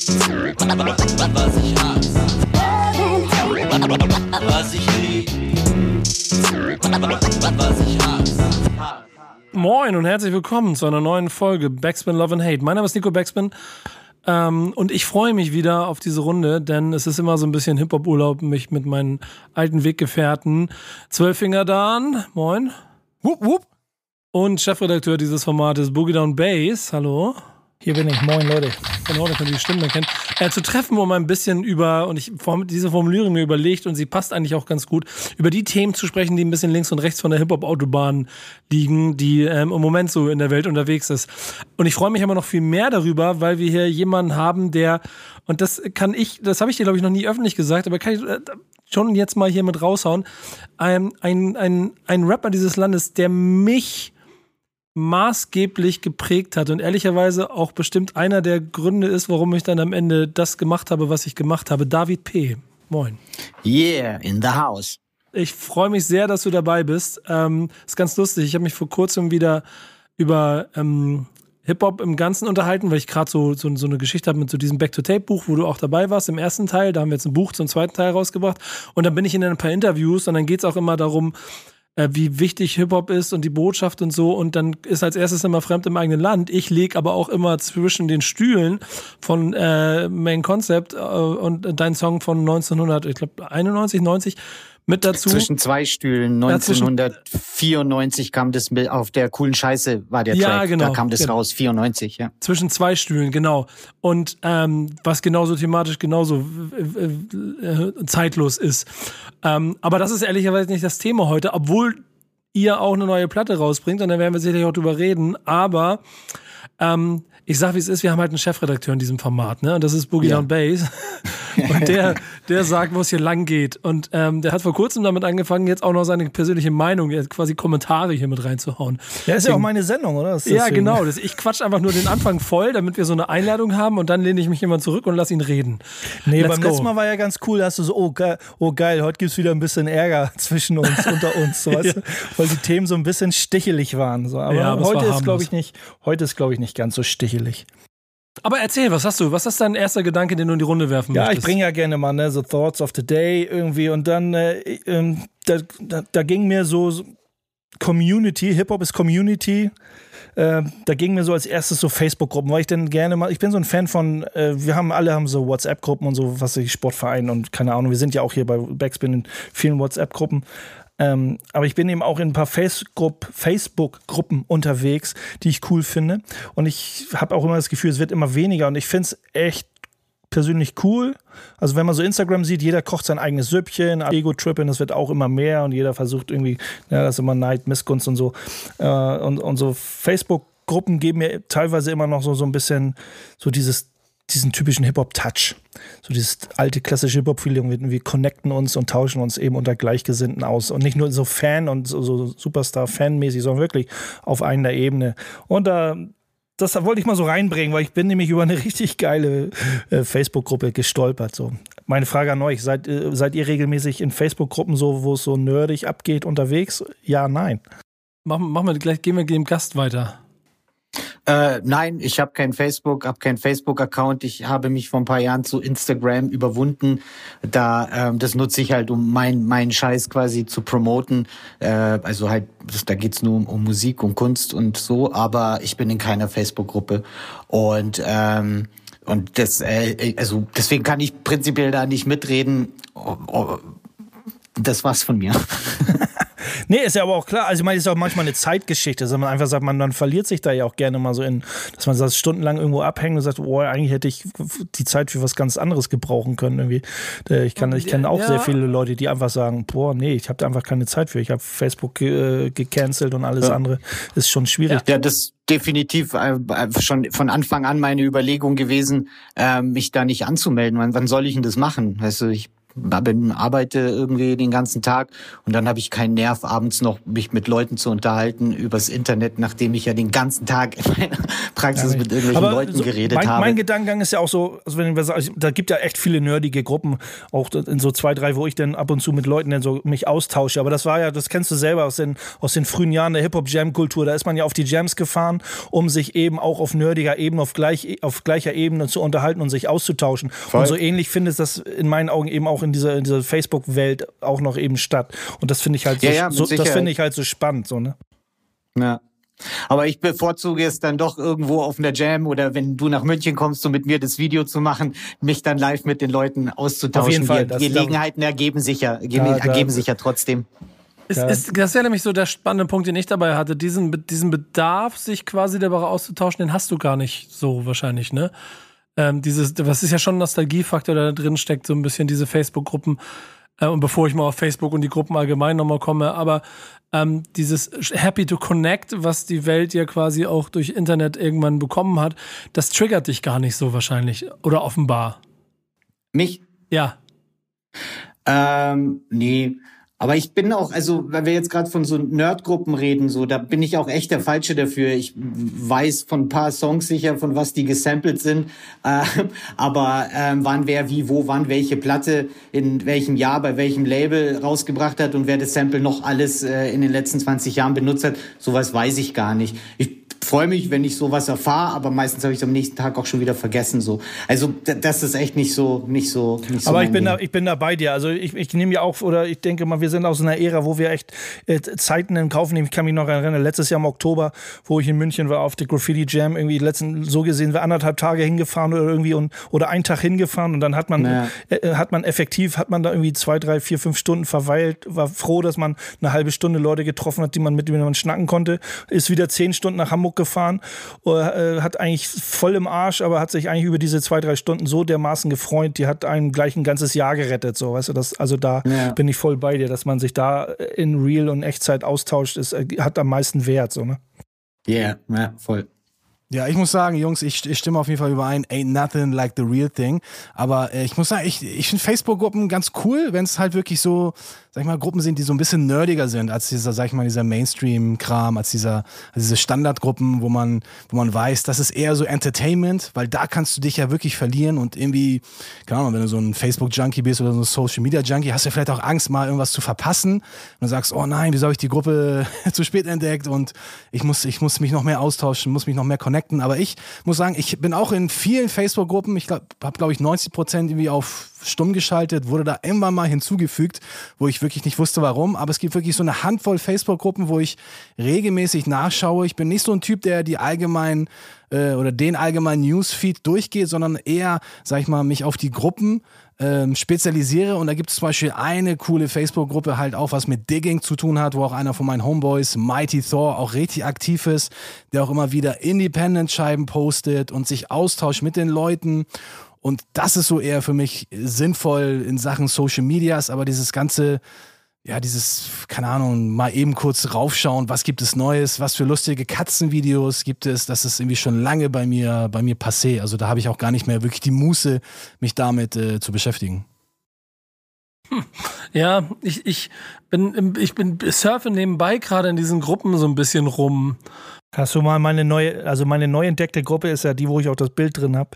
Was ich hasse. Was ich lieb. Was ich hasse. Moin und herzlich willkommen zu einer neuen Folge Backspin Love and Hate. Mein Name ist Nico Backspin ähm, und ich freue mich wieder auf diese Runde, denn es ist immer so ein bisschen Hip-Hop-Urlaub, mich mit meinen alten Weggefährten Zwölffinger Dan, moin. Wupp, wupp. Und Chefredakteur dieses Formates Boogie Down Bass, hallo. Hier bin ich. Moin, Leute. Genau, da könnt ihr die Stimmen erkennen. Äh, zu treffen, um ein bisschen über, und ich diese Formulierung mir überlegt und sie passt eigentlich auch ganz gut, über die Themen zu sprechen, die ein bisschen links und rechts von der Hip-Hop-Autobahn liegen, die ähm, im Moment so in der Welt unterwegs ist. Und ich freue mich aber noch viel mehr darüber, weil wir hier jemanden haben, der, und das kann ich, das habe ich dir, glaube ich, noch nie öffentlich gesagt, aber kann ich äh, schon jetzt mal hier mit raushauen, ein, ein, ein, ein Rapper dieses Landes, der mich maßgeblich geprägt hat und ehrlicherweise auch bestimmt einer der Gründe ist, warum ich dann am Ende das gemacht habe, was ich gemacht habe. David P. Moin. Yeah, in the house. Ich freue mich sehr, dass du dabei bist. Ähm, ist ganz lustig. Ich habe mich vor kurzem wieder über ähm, Hip-Hop im Ganzen unterhalten, weil ich gerade so, so, so eine Geschichte habe mit so diesem Back-to-Tape-Buch, wo du auch dabei warst im ersten Teil. Da haben wir jetzt ein Buch zum zweiten Teil rausgebracht. Und dann bin ich in ein paar Interviews und dann geht es auch immer darum, wie wichtig Hip-Hop ist und die Botschaft und so. Und dann ist als erstes immer fremd im eigenen Land. Ich lege aber auch immer zwischen den Stühlen von äh, Main Concept äh, und dein Song von 1900, ich glaube 91, 90 mit dazu. Zwischen zwei Stühlen. 1994 kam das mit, auf der coolen Scheiße war der Ja, Track. genau, Da kam das genau. raus, 94, ja. Zwischen zwei Stühlen, genau. Und ähm, was genauso thematisch genauso äh, äh, zeitlos ist. Ähm, aber das ist ehrlicherweise nicht das Thema heute, obwohl ihr auch eine neue Platte rausbringt und dann werden wir sicherlich auch drüber reden. Aber ähm, ich sag, wie es ist, wir haben halt einen Chefredakteur in diesem Format, ne? Und das ist Boogie Ja. Down Bass. Und der, der sagt, wo es hier lang geht. Und ähm, der hat vor kurzem damit angefangen, jetzt auch noch seine persönliche Meinung, jetzt quasi Kommentare hier mit reinzuhauen. Ja, ist ja auch meine Sendung, oder? Ja, deswegen- genau. Das, ich quatsch einfach nur den Anfang voll, damit wir so eine Einladung haben und dann lehne ich mich immer zurück und lass ihn reden. Nee, Let's beim go. letzten Mal war ja ganz cool, da hast du so, oh geil, oh geil, heute gibt's wieder ein bisschen Ärger zwischen uns, unter uns, so, weißt du? weil die Themen so ein bisschen stichelig waren. So. Aber, Ja, aber heute ist, glaube ich, nicht, heute ist, glaube ich, nicht ganz so stichelig. Aber erzähl, was hast du? Was ist dein erster Gedanke, den du in die Runde werfen Ja, ich möchtest? bringe ja gerne mal, ne, so Thoughts of the Day irgendwie und dann, äh, ähm, da, da, da ging mir so, so Community, Hip-Hop ist Community. Äh, da ging mir so als erstes so Facebook-Gruppen, weil ich dann gerne mal, ich bin so ein Fan von, äh, wir haben alle haben so WhatsApp-Gruppen und so, was ich Sportverein und keine Ahnung, wir sind ja auch hier bei Backspin in vielen WhatsApp-Gruppen. Ähm, aber ich bin eben auch in ein paar Facebook- Facebook-Gruppen unterwegs, die ich cool finde. Und ich habe auch immer das Gefühl, es wird immer weniger. Und ich finde es echt persönlich cool. Also wenn man so Instagram sieht, jeder kocht sein eigenes Süppchen, Ego-Tripping, das wird auch immer mehr und jeder versucht irgendwie, ja, das ist immer Neid, Missgunst und so. Äh, und, und so Facebook-Gruppen geben mir teilweise immer noch so, so ein bisschen so dieses diesen typischen Hip-Hop-Touch. So dieses alte klassische Hip-Hop-Feeling. Wir, connecten uns und tauschen uns eben unter Gleichgesinnten aus. Und nicht nur so Fan und so, so Superstar-Fan-mäßig, sondern wirklich auf einer Ebene. Und da, das wollte ich mal so reinbringen, weil ich bin nämlich über eine richtig geile äh, Facebook-Gruppe gestolpert. So. Meine Frage an euch, seid, äh, seid ihr regelmäßig in Facebook-Gruppen so, wo es so nerdig abgeht, unterwegs? Ja, nein. Machen, machen wir gleich, gehen wir dem Gast weiter. Äh, nein, ich habe kein Facebook, habe keinen Facebook-Account. Ich habe mich vor ein paar Jahren zu Instagram überwunden. Da, ähm, das nutze ich halt, um mein, meinen Scheiß quasi zu promoten. Äh, also halt, das, da geht's nur um, um Musik und Kunst und so. Aber ich bin in keiner Facebook-Gruppe und ähm, und das, äh, also deswegen kann ich prinzipiell da nicht mitreden. Oh, oh, das war's von mir. Nee, ist ja aber auch klar. Also ich meine, es ist auch manchmal eine Zeitgeschichte, dass man einfach sagt, man dann verliert sich da ja auch gerne mal so in, dass man sagt, stundenlang irgendwo abhängt und sagt, oh, eigentlich hätte ich die Zeit für was ganz anderes gebrauchen können. Irgendwie. Äh, Ich kann, ich kenne auch Ja. sehr viele Leute, die einfach sagen, boah, nee, ich habe da einfach keine Zeit für. Ich habe Facebook ge äh, gecancelt und alles Ja. andere. Ist schon schwierig. Ja, das ist definitiv äh, schon von Anfang an meine Überlegung gewesen, äh, mich da nicht anzumelden. Wann, wann soll ich denn das machen? Weißt du, ich bin, arbeite irgendwie den ganzen Tag und dann habe ich keinen Nerv, abends noch mich mit Leuten zu unterhalten übers Internet, nachdem ich ja den ganzen Tag in meiner Praxis Ja, mit irgendwelchen aber Leuten so, geredet mein, habe. Mein Gedankengang ist ja auch so, also wenn wir sagen, also da gibt ja echt viele nerdige Gruppen, auch in so zwei, drei, wo ich dann ab und zu mit Leuten dann so mich austausche. Aber das war ja, das kennst du selber aus den, aus den frühen Jahren der Hip-Hop-Jam-Kultur. Da ist man ja auf die Jams gefahren, um sich eben auch auf nerdiger Ebene, auf, gleich, auf gleicher Ebene zu unterhalten und sich auszutauschen. Und so ähnlich findet das in meinen Augen eben auch in dieser, in dieser Facebook-Welt auch noch eben statt. Und das finde ich halt so, Ja, ja, so das finde ich halt so spannend, so, ne? Ja. Aber ich bevorzuge es dann doch irgendwo auf einer Jam oder wenn du nach München kommst, um mit mir das Video zu machen, mich dann live mit den Leuten auszutauschen. Auf jeden Fall, Die das- Gelegenheiten ergeben sich ja, da- ergeben sich ja trotzdem. Ist, ist, das wäre nämlich so der spannende Punkt, den ich dabei hatte. Diesen, diesen Bedarf, sich quasi darüber auszutauschen, den hast du gar nicht so wahrscheinlich, ne? Ähm, dieses, was ist ja schon ein Nostalgiefaktor, der da drin steckt, so ein bisschen diese Facebook-Gruppen. Äh, und bevor ich mal auf Facebook und die Gruppen allgemein nochmal komme, aber ähm, dieses Happy to Connect, was die Welt ja quasi auch durch Internet irgendwann bekommen hat, das triggert dich gar nicht so wahrscheinlich. Oder offenbar. Mich? Ja. Ähm, nee. Aber ich bin auch, also, weil wir jetzt gerade von so Nerdgruppen reden, so, da bin ich auch echt der Falsche dafür. Ich weiß von ein paar Songs sicher, von was die gesampelt sind. Äh, aber ähm, wann wer wie wo wann welche Platte in welchem Jahr bei welchem Label rausgebracht hat und wer das Sample noch alles äh, in den letzten 20 Jahren benutzt hat, sowas weiß ich gar nicht. Ich freue mich, wenn ich sowas erfahre, aber meistens habe ich es am nächsten Tag auch schon wieder vergessen. So, also das ist echt nicht so, nicht so, nicht so. Aber ich bin, Ding. da, ich bin da bei dir. Also ich, ich nehme ja auch, oder ich denke mal, wir sind aus einer Ära, wo wir echt äh, Zeiten in Kauf nehmen. Ich kann mich noch erinnern, letztes Jahr im Oktober, wo ich in München war auf der Graffiti Jam, irgendwie letzten, so gesehen, wir anderthalb Tage hingefahren oder irgendwie und, oder einen Tag hingefahren und dann hat man, Ja. äh, hat man effektiv, hat man da irgendwie zwei, drei, vier, fünf Stunden verweilt, war froh, dass man eine halbe Stunde Leute getroffen hat, die man mit denen man schnacken konnte, ist wieder zehn Stunden nach Hamburg gefahren, äh, hat eigentlich voll im Arsch, aber hat sich eigentlich über diese zwei, drei Stunden so dermaßen gefreut, die hat einem gleich ein ganzes Jahr gerettet, so, weißt du, das, also da Ja. bin ich voll bei dir, dass man sich da in Real und Echtzeit austauscht, ist, äh, hat am meisten Wert, so, ne? Yeah, ja, voll. Ja, ich muss sagen, Jungs, ich, ich stimme auf jeden Fall überein. Ain't nothing like the real thing. Aber äh, ich muss sagen, ich, ich finde Facebook-Gruppen ganz cool, wenn es halt wirklich so, sag ich mal, Gruppen sind, die so ein bisschen nerdiger sind als dieser, sag ich mal, dieser Mainstream-Kram, als dieser, als diese Standardgruppen, wo man, wo man weiß, das ist eher so Entertainment, weil da kannst du dich ja wirklich verlieren und irgendwie, keine Ahnung, wenn du so ein Facebook-Junkie bist oder so ein Social-Media-Junkie, hast du vielleicht auch Angst, mal irgendwas zu verpassen und du sagst, oh nein, wieso habe ich die Gruppe zu spät entdeckt und ich muss, ich muss mich noch mehr austauschen, muss mich noch mehr connecten. Aber ich muss sagen, ich bin auch in vielen Facebook-Gruppen, ich glaube, habe glaube ich 90 Prozent irgendwie auf stumm geschaltet, wurde da irgendwann mal hinzugefügt, wo ich wirklich nicht wusste, warum. Aber es gibt wirklich so eine Handvoll Facebook-Gruppen, wo ich regelmäßig nachschaue. Ich bin nicht so ein Typ, der die allgemeinen äh, oder den allgemeinen Newsfeed durchgeht, sondern eher, sag ich mal, mich auf die Gruppen ähm, spezialisiere. Und da gibt es zum Beispiel eine coole Facebook-Gruppe halt auch, was mit Digging zu tun hat, wo auch einer von meinen Homeboys, Mighty Thor, auch richtig aktiv ist, der auch immer wieder Independent-Scheiben postet und sich austauscht mit den Leuten. Und das ist so eher für mich sinnvoll in Sachen Social Medias, aber dieses ganze ja, dieses, keine Ahnung, mal eben kurz raufschauen, was gibt es Neues, was für lustige Katzenvideos gibt es, das ist irgendwie schon lange bei mir, bei mir passé. Also da habe ich auch gar nicht mehr wirklich die Muße, mich damit äh, zu beschäftigen. Ja, ich, ich bin, ich bin surfe nebenbei gerade in diesen Gruppen so ein bisschen rum. Hast du mal meine neue, also meine neu entdeckte Gruppe ist ja die, wo ich auch das Bild drin habe,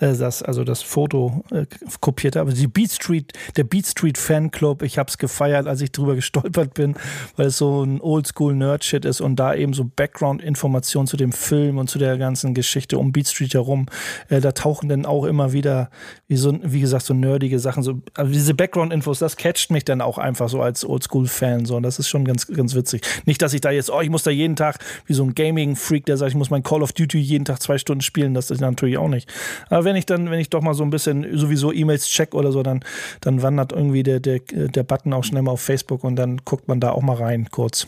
äh, das, also das Foto äh, kopiert habe. Die Beat Street, der Beat Street Fanclub, ich habe es gefeiert, als ich drüber gestolpert bin, weil es so ein Oldschool-Nerd-Shit ist und da eben so Background-Informationen zu dem Film und zu der ganzen Geschichte um Beat Street herum, äh, da tauchen dann auch immer wieder, wie so, wie gesagt, so nerdige Sachen, so, also diese Background-Infos, das catcht mich dann auch einfach so als Oldschool-Fan, so, und das ist schon ganz, ganz witzig. Nicht, dass ich da jetzt, oh, ich muss da jeden Tag wie so ein Gaming-Freak, der sagt, ich muss mein Call of Duty jeden Tag zwei Stunden spielen, das ist natürlich auch nicht. Aber wenn ich dann, wenn ich doch mal so ein bisschen sowieso E-Mails check oder so, dann, dann wandert irgendwie der, der, der Button auch schnell mal auf Facebook und dann guckt man da auch mal rein, kurz.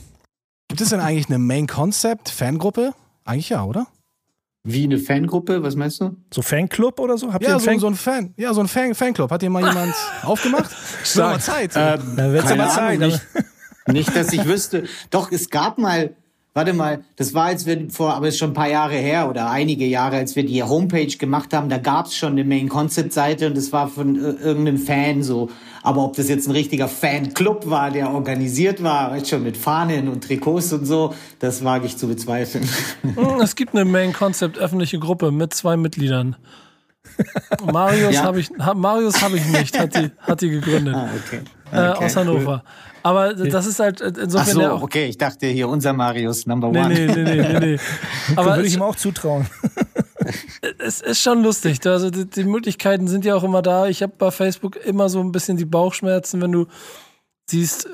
Gibt es denn eigentlich eine Main Concept Fangruppe? Eigentlich ja, oder? Wie eine Fangruppe, was meinst du? So Fanclub oder so? Habt ihr Ja, einen so, Fan so ein Fan, ja, so ein Fan Fanclub. Hat dir mal jemand aufgemacht? Wird mal Zeit. Ähm, Ja, wird's keine aber Zeit, Ahnung, nicht, nicht, dass ich wüsste. Doch, es gab mal, warte mal, das war, als wir vor, aber ist schon ein paar Jahre her oder einige Jahre, als wir die Homepage gemacht haben, da gab es schon eine Main-Concept-Seite und das war von äh, irgendeinem Fan so. Aber ob das jetzt ein richtiger Fanclub war, der organisiert war, weißt schon, mit Fahnen und Trikots und so, das wage ich zu bezweifeln. Hm, Es gibt eine Main Concept öffentliche Gruppe mit zwei Mitgliedern. Marius Ja. habe ich, Marius habe ich nicht, hat die, hat die gegründet. ah, okay. Äh, Okay, aus Hannover. Aber das ist halt äh, Ach insofern so, der auch. okay, ich dachte hier unser Marius Number One. nee, nee, nee, nee, nee. Aber würde ich ihm auch zutrauen. es ist schon lustig. Also die, die Möglichkeiten sind ja auch immer da. Ich habe bei Facebook immer so ein bisschen die Bauchschmerzen, wenn du siehst,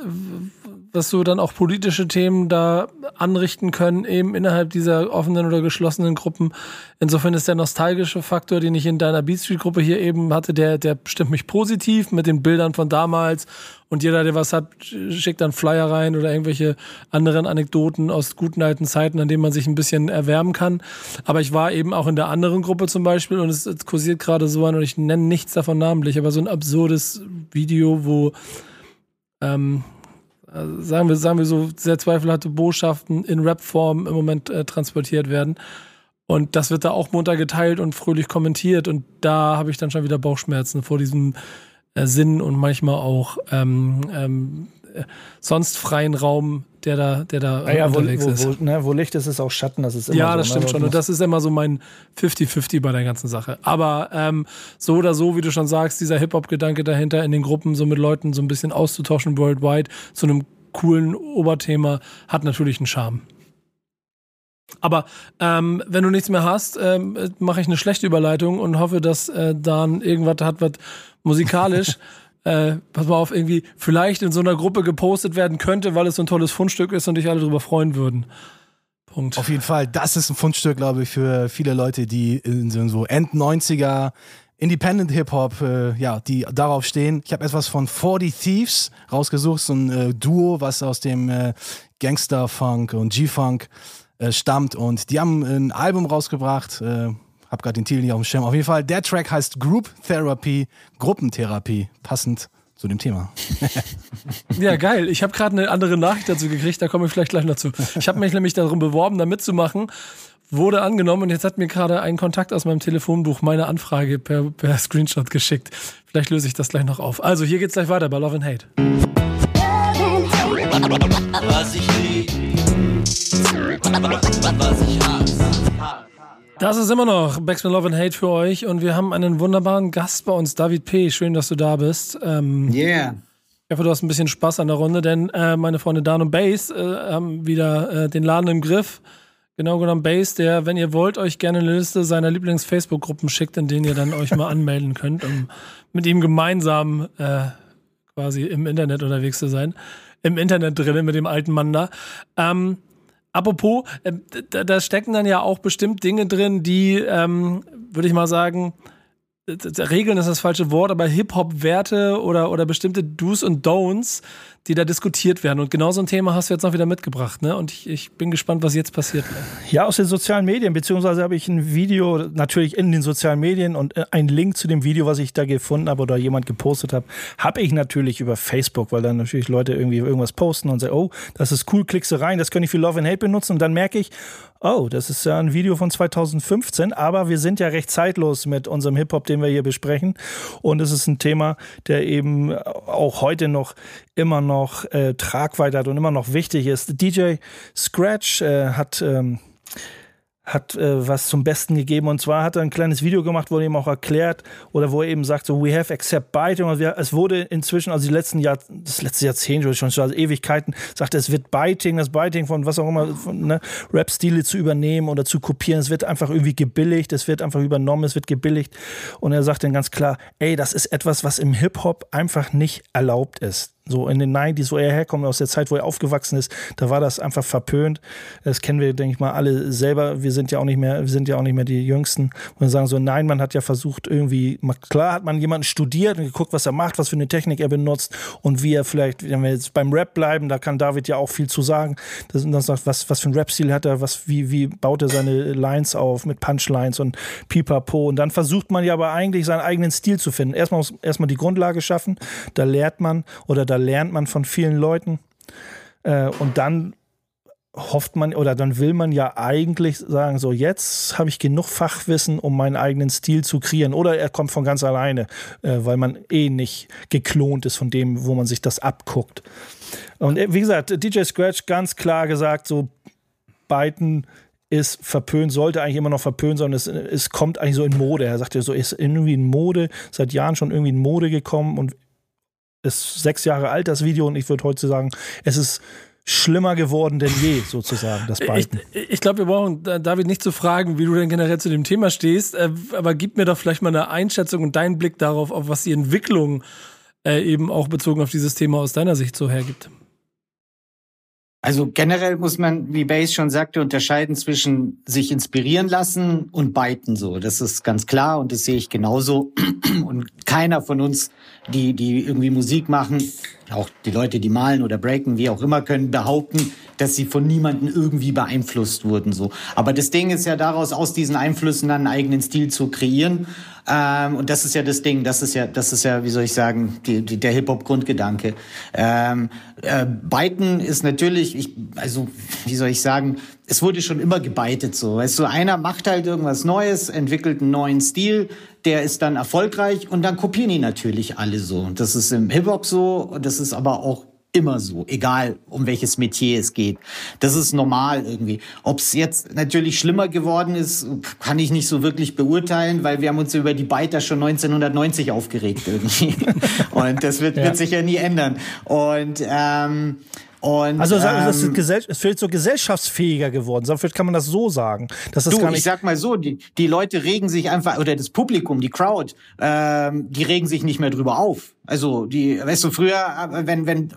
was so dann auch politische Themen da anrichten können, eben innerhalb dieser offenen oder geschlossenen Gruppen. Insofern ist der nostalgische Faktor, den ich in deiner Beat Street Gruppe hier eben hatte, der, der stimmt mich positiv mit den Bildern von damals. Und jeder, der was hat, schickt dann Flyer rein oder irgendwelche anderen Anekdoten aus guten alten Zeiten, an denen man sich ein bisschen erwärmen kann. Aber ich war eben auch in der anderen Gruppe zum Beispiel und es, es kursiert gerade so an und ich nenne nichts davon namentlich, aber so ein absurdes Video, wo ähm, also sagen wir, sagen wir so, sehr zweifelhafte Botschaften in Rap-Form im Moment äh, transportiert werden. Und das wird da auch munter geteilt und fröhlich kommentiert. Und da habe ich dann schon wieder Bauchschmerzen vor diesem äh, Sinn und manchmal auch ähm, ähm, äh, sonst freien Raum, der da, der da Naja, wo, unterwegs wo, ist. wo, ne, wo Licht ist, ist auch Schatten. Das ist immer Ja, so, das ne? stimmt schon. Und das ist immer so mein 50-50 bei der ganzen Sache. Aber ähm, so oder so, wie du schon sagst, dieser Hip-Hop-Gedanke dahinter, in den Gruppen so mit Leuten so ein bisschen auszutauschen worldwide zu einem coolen Oberthema, hat natürlich einen Charme. Aber ähm, wenn du nichts mehr hast, ähm, äh, mache ich eine schlechte Überleitung und hoffe, dass äh, Dan irgendwas hat, was musikalisch, äh, pass mal auf, irgendwie vielleicht in so einer Gruppe gepostet werden könnte, weil es so ein tolles Fundstück ist und dich alle darüber freuen würden. Punkt. Auf jeden Fall, das ist ein Fundstück, glaube ich, für viele Leute, die in so- so End-90er Independent Hip-Hop, äh, ja, die darauf stehen. Ich habe etwas von 40 Thieves rausgesucht, so ein äh, Duo, was aus dem äh, Gangster-Funk und G-Funk äh, stammt. Und die haben ein Album rausgebracht. Hab gerade den Titel nicht auf dem Schirm. Auf jeden Fall, der Track heißt Group Therapy, Gruppentherapie, passend zu dem Thema. Ja, geil. Ich habe gerade eine andere Nachricht dazu gekriegt, da komme ich vielleicht gleich noch zu. Ich habe mich nämlich darum beworben, da mitzumachen. Wurde angenommen und jetzt hat mir gerade ein Kontakt aus meinem Telefonbuch meine Anfrage per, per Screenshot geschickt. Vielleicht löse ich das gleich noch auf. Also, hier geht's gleich weiter bei Love and Hate. Was ich lieb, was ich hasse. Das ist immer noch Backspin Love and Hate für euch und wir haben einen wunderbaren Gast bei uns, David P. Schön, dass du da bist. Ähm, Yeah. Ich hoffe, du hast ein bisschen Spaß an der Runde, denn äh, meine Freunde Dan und Bass äh, haben wieder äh, den Laden im Griff. Genau genommen Bass, der, wenn ihr wollt, euch gerne eine Liste seiner Lieblings-Facebook-Gruppen schickt, in denen ihr dann euch mal anmelden könnt, um mit ihm gemeinsam äh, quasi im Internet unterwegs zu sein. Im Internet drinnen mit dem alten Mann da. Ähm, apropos, äh, da, da stecken dann ja auch bestimmt Dinge drin, die, ähm, würde ich mal sagen, Regeln ist das falsche Wort, aber Hip-Hop-Werte oder, oder bestimmte Do's und Don'ts, die da diskutiert werden. Und genau so ein Thema hast du jetzt noch wieder mitgebracht, ne? Und ich, ich bin gespannt, was jetzt passiert. Ja, aus den sozialen Medien, beziehungsweise habe ich ein Video natürlich in den sozialen Medien und äh, einen Link zu dem Video, was ich da gefunden habe oder jemand gepostet habe, habe ich natürlich über Facebook, weil dann natürlich Leute irgendwie irgendwas posten und sagen, oh, das ist cool, klickst du rein, das kann ich für Love and Hate benutzen und dann merke ich, oh, das ist ja ein Video von 2015, aber wir sind ja recht zeitlos mit unserem Hip-Hop, den wir hier besprechen und es ist ein Thema, der eben auch heute noch immer noch äh, Tragweite hat und immer noch wichtig ist. DJ Scratch äh, hat ähm, hat äh, was zum Besten gegeben. Und zwar hat er ein kleines Video gemacht, wo er eben auch erklärt oder wo er eben sagt, so, we have accept biting. Und wir, es wurde inzwischen, also die letzten Jahr, das letzte Jahrzehnt oder schon, also Ewigkeiten, sagt es wird Biting, das Biting von was auch immer, von ne, Rap-Stile zu übernehmen oder zu kopieren. Es wird einfach irgendwie gebilligt, es wird einfach übernommen, es wird gebilligt. Und er sagt dann ganz klar, ey, das ist etwas, was im Hip-Hop einfach nicht erlaubt ist. So in den 90s, wo er herkommt, aus der Zeit, wo er aufgewachsen ist, da war das einfach verpönt. Das kennen wir, denke ich mal, alle selber. Wir sind ja auch nicht mehr, wir sind ja auch nicht mehr die Jüngsten. Und wir sagen so, nein, man hat ja versucht, irgendwie, klar hat man jemanden studiert und geguckt, was er macht, was für eine Technik er benutzt und wie er vielleicht, wenn wir jetzt beim Rap bleiben, da kann David ja auch viel zu sagen. Das, und dann sagt, was, was für ein Rap-Stil hat er, was, wie, wie baut er seine Lines auf mit Punchlines und Pipapo. Und dann versucht man ja aber eigentlich seinen eigenen Stil zu finden. Erstmal, erstmal die Grundlage schaffen, da lehrt man oder da lernt man von vielen Leuten. Äh, und dann hofft man oder dann will man ja eigentlich sagen, so jetzt habe ich genug Fachwissen, um meinen eigenen Stil zu kreieren. Oder er kommt von ganz alleine, äh, weil man eh nicht geklont ist von dem, wo man sich das abguckt. Und äh, wie gesagt, DJ Scratch ganz klar gesagt, so Biden ist verpönt, sollte eigentlich immer noch verpönt sein. Es, es kommt eigentlich so in Mode. Er sagt ja so, ist irgendwie in Mode, seit Jahren schon irgendwie in Mode gekommen und ist sechs Jahre alt, das Video. Und ich würde heute sagen, es ist schlimmer geworden denn je, sozusagen, das Biden. Ich, ich glaube, wir brauchen David nicht zu fragen, wie du denn generell zu dem Thema stehst, äh, aber gib mir doch vielleicht mal eine Einschätzung und deinen Blick darauf, auf was die Entwicklung äh, eben auch bezogen auf dieses Thema aus deiner Sicht so hergibt. Also generell muss man, wie Base schon sagte, unterscheiden zwischen sich inspirieren lassen und biten so. Das ist ganz klar und das sehe ich genauso. Und keiner von uns, die, die irgendwie Musik machen, auch die Leute, die malen oder breaken, wie auch immer, können behaupten, dass sie von niemandem irgendwie beeinflusst wurden. So. Aber das Ding ist ja daraus, aus diesen Einflüssen dann einen eigenen Stil zu kreieren. Ähm, und das ist ja das Ding, das ist ja, das ist ja, wie soll ich sagen, die, die, der Hip-Hop-Grundgedanke. Ähm, äh, Biten ist natürlich, ich, also wie soll ich sagen, es wurde schon immer gebeitet so. Weißt du, einer macht halt irgendwas Neues, entwickelt einen neuen Stil, der ist dann erfolgreich und dann kopieren ihn natürlich alle so. Das ist im Hip-Hop so, das ist aber auch immer so, egal um welches Metier es geht. Das ist normal irgendwie. Ob es jetzt natürlich schlimmer geworden ist, kann ich nicht so wirklich beurteilen, weil wir haben uns über die Biter schon 1990 aufgeregt irgendwie. Und das wird, ja. wird sich ja nie ändern. Und ähm, und, also ähm, es wird so gesellschaftsfähiger geworden. Vielleicht kann man das so sagen. Dass das du, gar nicht ich sag mal so, die, die Leute regen sich einfach, oder das Publikum, die Crowd, ähm, die regen sich nicht mehr drüber auf. Also die, weißt du, früher, äh, wenn, wenn,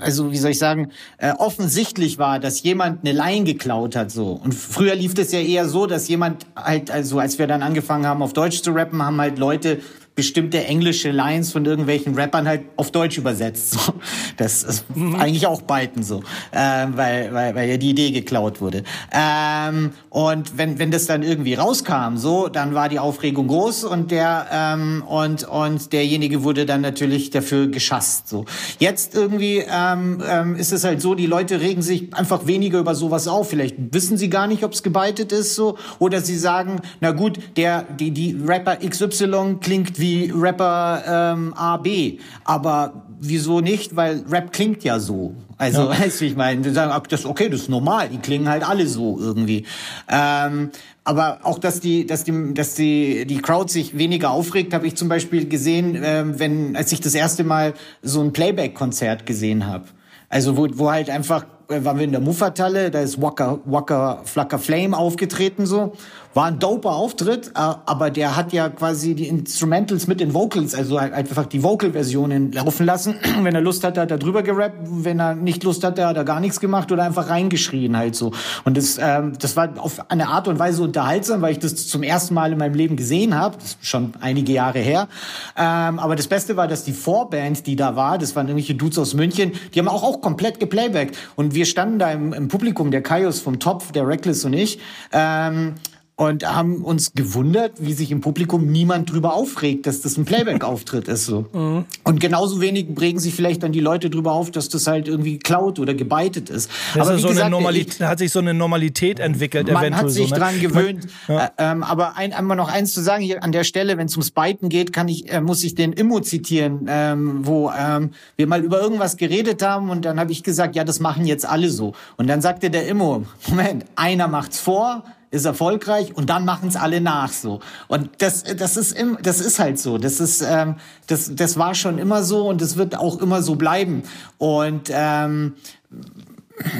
also wie soll ich sagen, äh, offensichtlich war, dass jemand eine Line geklaut hat, so. Und früher lief das ja eher so, dass jemand halt, also als wir dann angefangen haben, auf Deutsch zu rappen, haben halt Leute bestimmte englische Lines von irgendwelchen Rappern halt auf Deutsch übersetzt. So. Das ist mhm. eigentlich auch Biden so, ähm, weil, weil, weil ja die Idee geklaut wurde. Ähm, und wenn, wenn das dann irgendwie rauskam, so, dann war die Aufregung groß und der ähm, und und derjenige wurde dann natürlich dafür geschasst. So. Jetzt irgendwie ähm, ähm, ist es halt so, die Leute regen sich einfach weniger über sowas auf. Vielleicht wissen sie gar nicht, ob es gebeitet ist, so, oder sie sagen, na gut, der die die Rapper XY klingt wie wie Rapper ähm, A, B. Aber wieso nicht? Weil Rap klingt ja so. Also, ja. weißt du, ich meine, die sagen, das okay, das ist normal, die klingen halt alle so irgendwie. Ähm, aber auch, dass die, dass die, dass die, die Crowd sich weniger aufregt, habe ich zum Beispiel gesehen, ähm, wenn, als ich das erste Mal so ein Playback-Konzert gesehen habe. Also wo, wo halt einfach äh, waren wir in der Muffertalle, da ist Waka, Waka Flacker Flame aufgetreten so. War ein doper Auftritt, äh, aber der hat ja quasi die Instrumentals mit den Vocals, also einfach die Vocal-Versionen laufen lassen. Wenn er Lust hatte, hat er drüber gerappt. Wenn er nicht Lust hatte, hat er gar nichts gemacht oder einfach reingeschrien halt so. Und das, ähm, das war auf eine Art und Weise unterhaltsam, weil ich das zum ersten Mal in meinem Leben gesehen habe. Das ist schon einige Jahre her. Ähm, aber das Beste war, dass die Vorband, die da war, das waren irgendwelche Dudes aus München, die haben auch, auch komplett geplayback. Und wir standen da im, im Publikum, der Kaios vom Topf, der Reckless und ich. Ähm, und haben uns gewundert, wie sich im Publikum niemand drüber aufregt, dass das ein Playback-Auftritt ist. So. Mhm. Und genauso wenig regen sich vielleicht dann die Leute drüber auf, dass das halt irgendwie geklaut oder gebeitet ist. Das aber ist so gesagt, Normalität, ich, hat sich so eine Normalität entwickelt. Man hat sich so, ne? dran gewöhnt. Ja. Äh, ähm, aber ein, einmal noch eins zu sagen hier an der Stelle, wenn es ums Biten geht, kann ich, äh, muss ich den Immo zitieren, ähm, wo ähm, wir mal über irgendwas geredet haben und dann habe ich gesagt, ja, das machen jetzt alle so. Und dann sagte der Immo, Moment, einer macht's vor, ist erfolgreich und dann machen es alle nach so. Und das, das ist im, das ist halt so. Das ist, ähm, das, das war schon immer so und das wird auch immer so bleiben. Und ähm,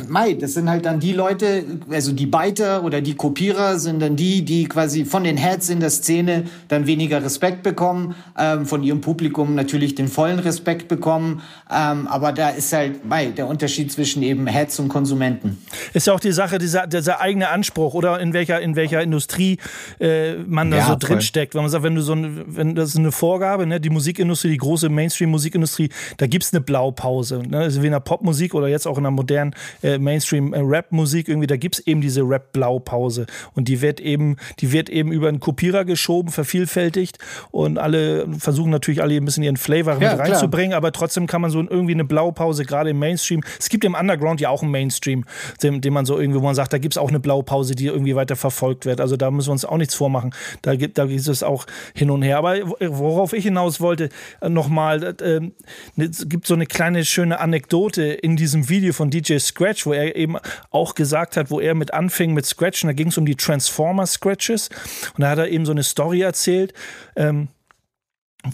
Mai, das sind halt dann die Leute, also die Beiter oder die Kopierer sind dann die, die quasi von den Heads in der Szene dann weniger Respekt bekommen, ähm, von ihrem Publikum natürlich den vollen Respekt bekommen. Ähm, aber da ist halt Mai, der Unterschied zwischen eben Heads und Konsumenten. Ist ja auch die Sache, dieser, dieser eigene Anspruch oder in welcher, in welcher Industrie äh, man da ja, so drin steckt. Wenn man sagt, wenn du so ein, wenn das ist eine Vorgabe, ne, die Musikindustrie, die große Mainstream-Musikindustrie, da gibt's eine Blaupause. Ne? Also wie in der Popmusik oder jetzt auch in der modernen äh, Mainstream-Rap-Musik irgendwie, da gibt's eben diese Rap-Blaupause. Und die wird eben, die wird eben über einen Kopierer geschoben, vervielfältigt und alle versuchen natürlich alle ein bisschen ihren Flavor Ja, mit klar. reinzubringen, aber trotzdem kann man so irgendwie eine Blaupause, gerade im Mainstream. Es gibt im Underground ja auch einen Mainstream, den, den man so irgendwie, wo man sagt, da gibt's auch eine Blaupause, die irgendwie weiter verfolgt wird. Also da müssen wir uns auch nichts vormachen. Da gibt, da gibt es auch hin und her. Aber worauf ich hinaus wollte, äh, nochmal, äh, äh, es gibt so eine kleine schöne Anekdote in diesem Video von DJ Scratch, wo er eben auch gesagt hat, wo er mit anfing mit Scratchen, da ging es um die Transformer Scratches und da hat er eben so eine Story erzählt. Ähm,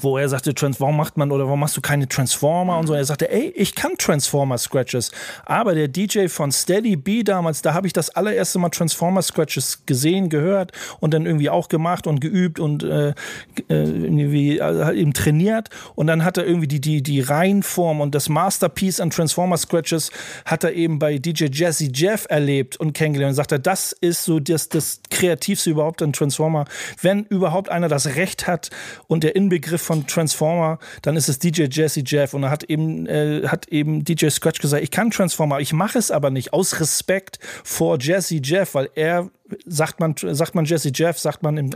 wo er sagte, warum macht man oder warum machst du keine Transformer und so. Er sagte, ey, ich kann Transformer Scratches, aber der DJ von Steady B damals, da habe ich das allererste Mal Transformer Scratches gesehen, gehört und dann irgendwie auch gemacht und geübt und äh, äh, irgendwie also eben trainiert und dann hat er irgendwie die die die Reihenform und das Masterpiece an Transformer Scratches hat er eben bei DJ Jazzy Jeff erlebt und kennengelernt und sagte, das ist so das das kreativste überhaupt an Transformer, wenn überhaupt einer das Recht hat und der Inbegriff von Transformer, dann ist es DJ Jazzy Jeff. Und er hat eben, äh, hat eben DJ Scratch gesagt, ich kann Transformer, ich mache es aber nicht, aus Respekt vor Jazzy Jeff, weil er sagt man, sagt man Jesse Jeff, sagt man im,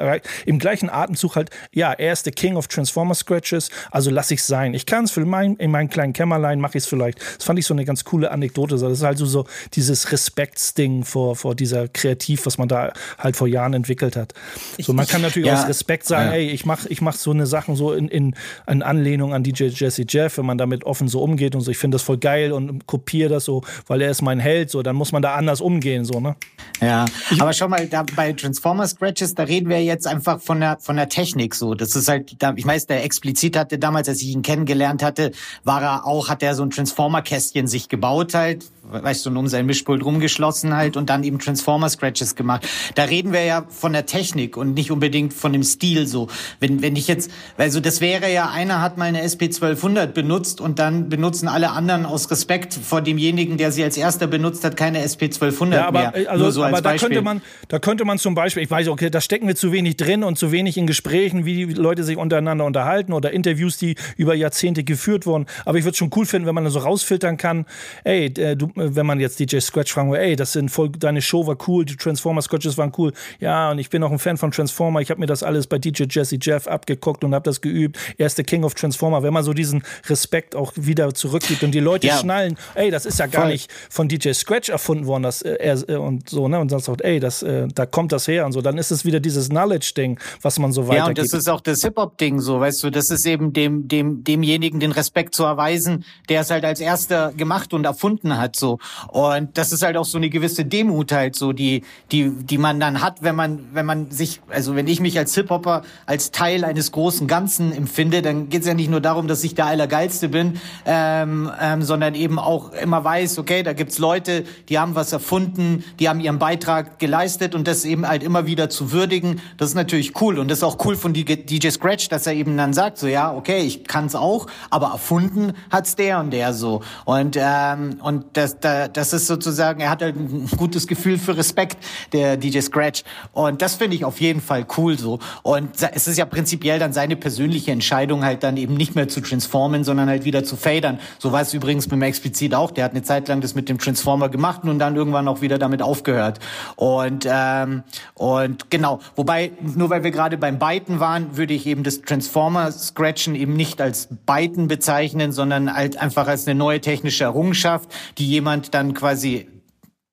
im gleichen Atemzug halt, ja, er ist der King of Transformer Scratches, also lass ich sein. Ich kann es für mein, in meinem kleinen Kämmerlein mache ich es vielleicht. Das fand ich so eine ganz coole Anekdote. Das ist halt so, so dieses Respektsding vor, vor dieser Kreativ, was man da halt vor Jahren entwickelt hat. So, man kann natürlich Ja. aus Respekt sagen, Ja. ey, ich mache ich mach so eine Sachen so in, in, in Anlehnung an DJ Jesse Jeff, wenn man damit offen so umgeht und so, ich finde das voll geil und kopiere das so, weil er ist mein Held, so, dann muss man da anders umgehen, so, ne? Ja, aber schau mal, da bei Transformer Scratches, da reden wir jetzt einfach von der von der Technik so. Das ist halt, ich weiß, der explizit hatte damals, als ich ihn kennengelernt hatte, war er auch, hat er so ein Transformer Kästchen sich gebaut halt, weißt du, um sein Mischpult rumgeschlossen halt und dann eben Transformer Scratches gemacht. Da reden wir ja von der Technik und nicht unbedingt von dem Stil so. Wenn wenn ich jetzt, also das wäre ja einer hat mal eine SP 1200 benutzt und dann benutzen alle anderen aus Respekt vor demjenigen, der sie als erster benutzt hat, keine SP 1200 Ja, aber, mehr. also, so als aber da Beispiel. könnte man, da könnte man zum Beispiel, ich weiß, okay, da stecken wir zu wenig drin und zu wenig in Gesprächen, wie die Leute sich untereinander unterhalten oder Interviews, die über Jahrzehnte geführt wurden. Aber ich würde es schon cool finden, wenn man das so rausfiltern kann. Ey, äh, du, wenn man jetzt DJ Scratch fragen will, ey, das sind voll, deine Show war cool, die Transformer Scratches waren cool. Ja, und ich bin auch ein Fan von Transformer. Ich habe mir das alles bei DJ Jesse Jeff abgeguckt und habe das geübt. Er ist der King of Transformer. Wenn man so diesen Respekt auch wieder zurückgibt und die Leute Ja. schnallen, ey, das ist ja gar Voll. nicht von DJ Scratch erfunden worden, dass äh, er äh, und so, ne? Und dann sagt, ey, das, äh, da kommt das her und so. Dann ist es wieder dieses Knowledge-Ding, was man so Ja, weitergibt. und das ist auch das Hip-Hop-Ding so, weißt du, das ist eben dem, dem, demjenigen den Respekt zu erweisen, der es halt als erster gemacht und erfunden hat, so. Und das ist halt auch so eine gewisse Demut halt so, die, die, die man dann hat, wenn man, wenn man sich, also wenn ich mich als Hip-Hopper als Teil eines großen Ganzen empfinde, dann geht's ja nicht nur darum, dass ich der Allergeilste bin, ähm, ähm, sondern eben auch immer weiß, okay, da gibt's Leute, die haben was erfunden, die haben ihren Beitrag geleistet und das eben halt immer wieder zu würdigen, das ist natürlich cool. Und das ist auch cool von DJ Scratch, dass er eben dann sagt, so ja, okay, ich kann's auch, aber erfunden hat's der und der so. Und ähm, und das da, das ist sozusagen, er hat halt ein gutes Gefühl für Respekt, der DJ Scratch und das finde ich auf jeden Fall cool so und es ist ja prinzipiell dann seine persönliche Entscheidung halt dann eben nicht mehr zu transformen, sondern halt wieder zu fadern. So war es übrigens mit dem explizit auch. Der hat eine Zeit lang das mit dem Transformer gemacht und dann irgendwann auch wieder damit aufgehört. Und ähm, und genau, wobei nur weil wir gerade beim Byten waren, würde ich eben das Transformer Scratchen eben nicht als Byten bezeichnen, sondern halt einfach als eine neue technische Errungenschaft, die jemand dann quasi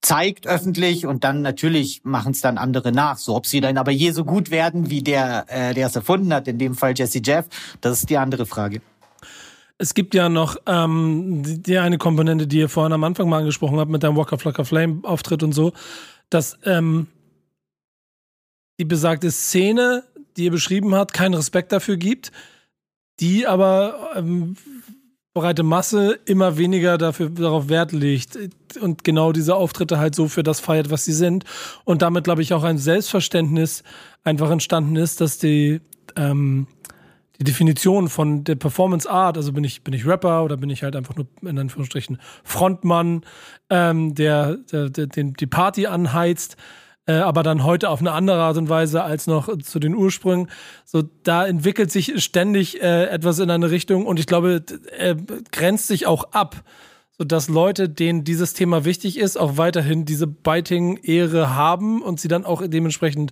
zeigt öffentlich und dann natürlich machen es dann andere nach. So, ob sie dann aber je so gut werden wie der, äh, der es erfunden hat, in dem Fall Jesse Jeff, das ist die andere Frage. Es gibt ja noch ähm, die, eine Komponente, die ihr vorhin am Anfang mal angesprochen habt, mit deinem Walker Flacker Flame Auftritt und so, dass ähm, die besagte Szene, die ihr beschrieben habt, keinen Respekt dafür gibt, die aber ähm, breite Masse immer weniger dafür darauf Wert legt und genau diese Auftritte halt so für das feiert, was sie sind. Und damit glaube ich auch ein Selbstverständnis einfach entstanden ist, dass die ähm, die Definition von der Performance Art, also bin ich bin ich Rapper oder bin ich halt einfach nur in Anführungsstrichen Frontmann, ähm, der, der, der den, die Party anheizt, äh, aber dann heute auf eine andere Art und Weise als noch zu den Ursprüngen. So, da entwickelt sich ständig äh, etwas in eine Richtung und ich glaube, äh, grenzt sich auch ab. sodass Leute, denen dieses Thema wichtig ist, auch weiterhin diese Biting-Ehre haben und sie dann auch dementsprechend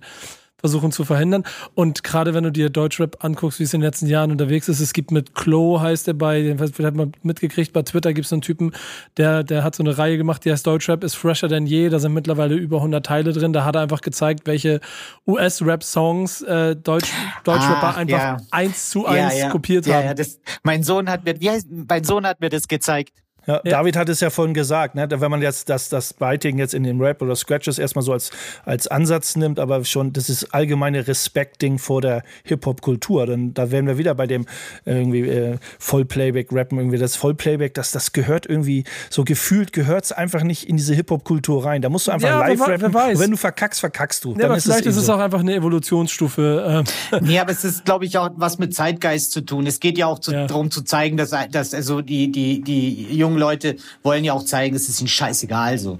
versuchen zu verhindern. Und gerade wenn du dir Deutschrap anguckst, wie es in den letzten Jahren unterwegs ist, es gibt mit Klo, heißt der bei, den hat man mitgekriegt, bei Twitter gibt es einen Typen, der, der hat so eine Reihe gemacht, die heißt Deutschrap ist fresher denn je, da sind mittlerweile über 100 Teile drin, da hat er einfach gezeigt, welche US-Rap-Songs äh, Deutsch, Deutschrapper Ach, einfach ja. eins zu eins kopiert ja, haben. Ja, das, mein Sohn hat mir, wie heißt, mein Sohn hat mir das gezeigt. Ja, David hat es ja vorhin gesagt, ne? wenn man jetzt das, das Biting jetzt in dem Rap oder Scratches erstmal so als, als Ansatz nimmt, aber schon das ist allgemeine Respekting vor der Hip-Hop-Kultur. Dann da wären wir wieder bei dem irgendwie äh, Vollplayback-Rappen, irgendwie das Vollplayback, das, das gehört irgendwie, so gefühlt gehört es einfach nicht in diese Hip-Hop-Kultur rein. Da musst du einfach Ja, wer live wa- rappen. wer weiß. Und wenn du verkackst, verkackst du. Ja, aber vielleicht ist eben es so. auch einfach eine Evolutionsstufe. ähm, Nee, aber es ist, glaube ich, auch was mit Zeitgeist zu tun. Es geht ja auch zu, Ja. darum zu zeigen, dass, dass also die, die, die jungen Leute wollen ja auch zeigen, es ist ihnen scheißegal so.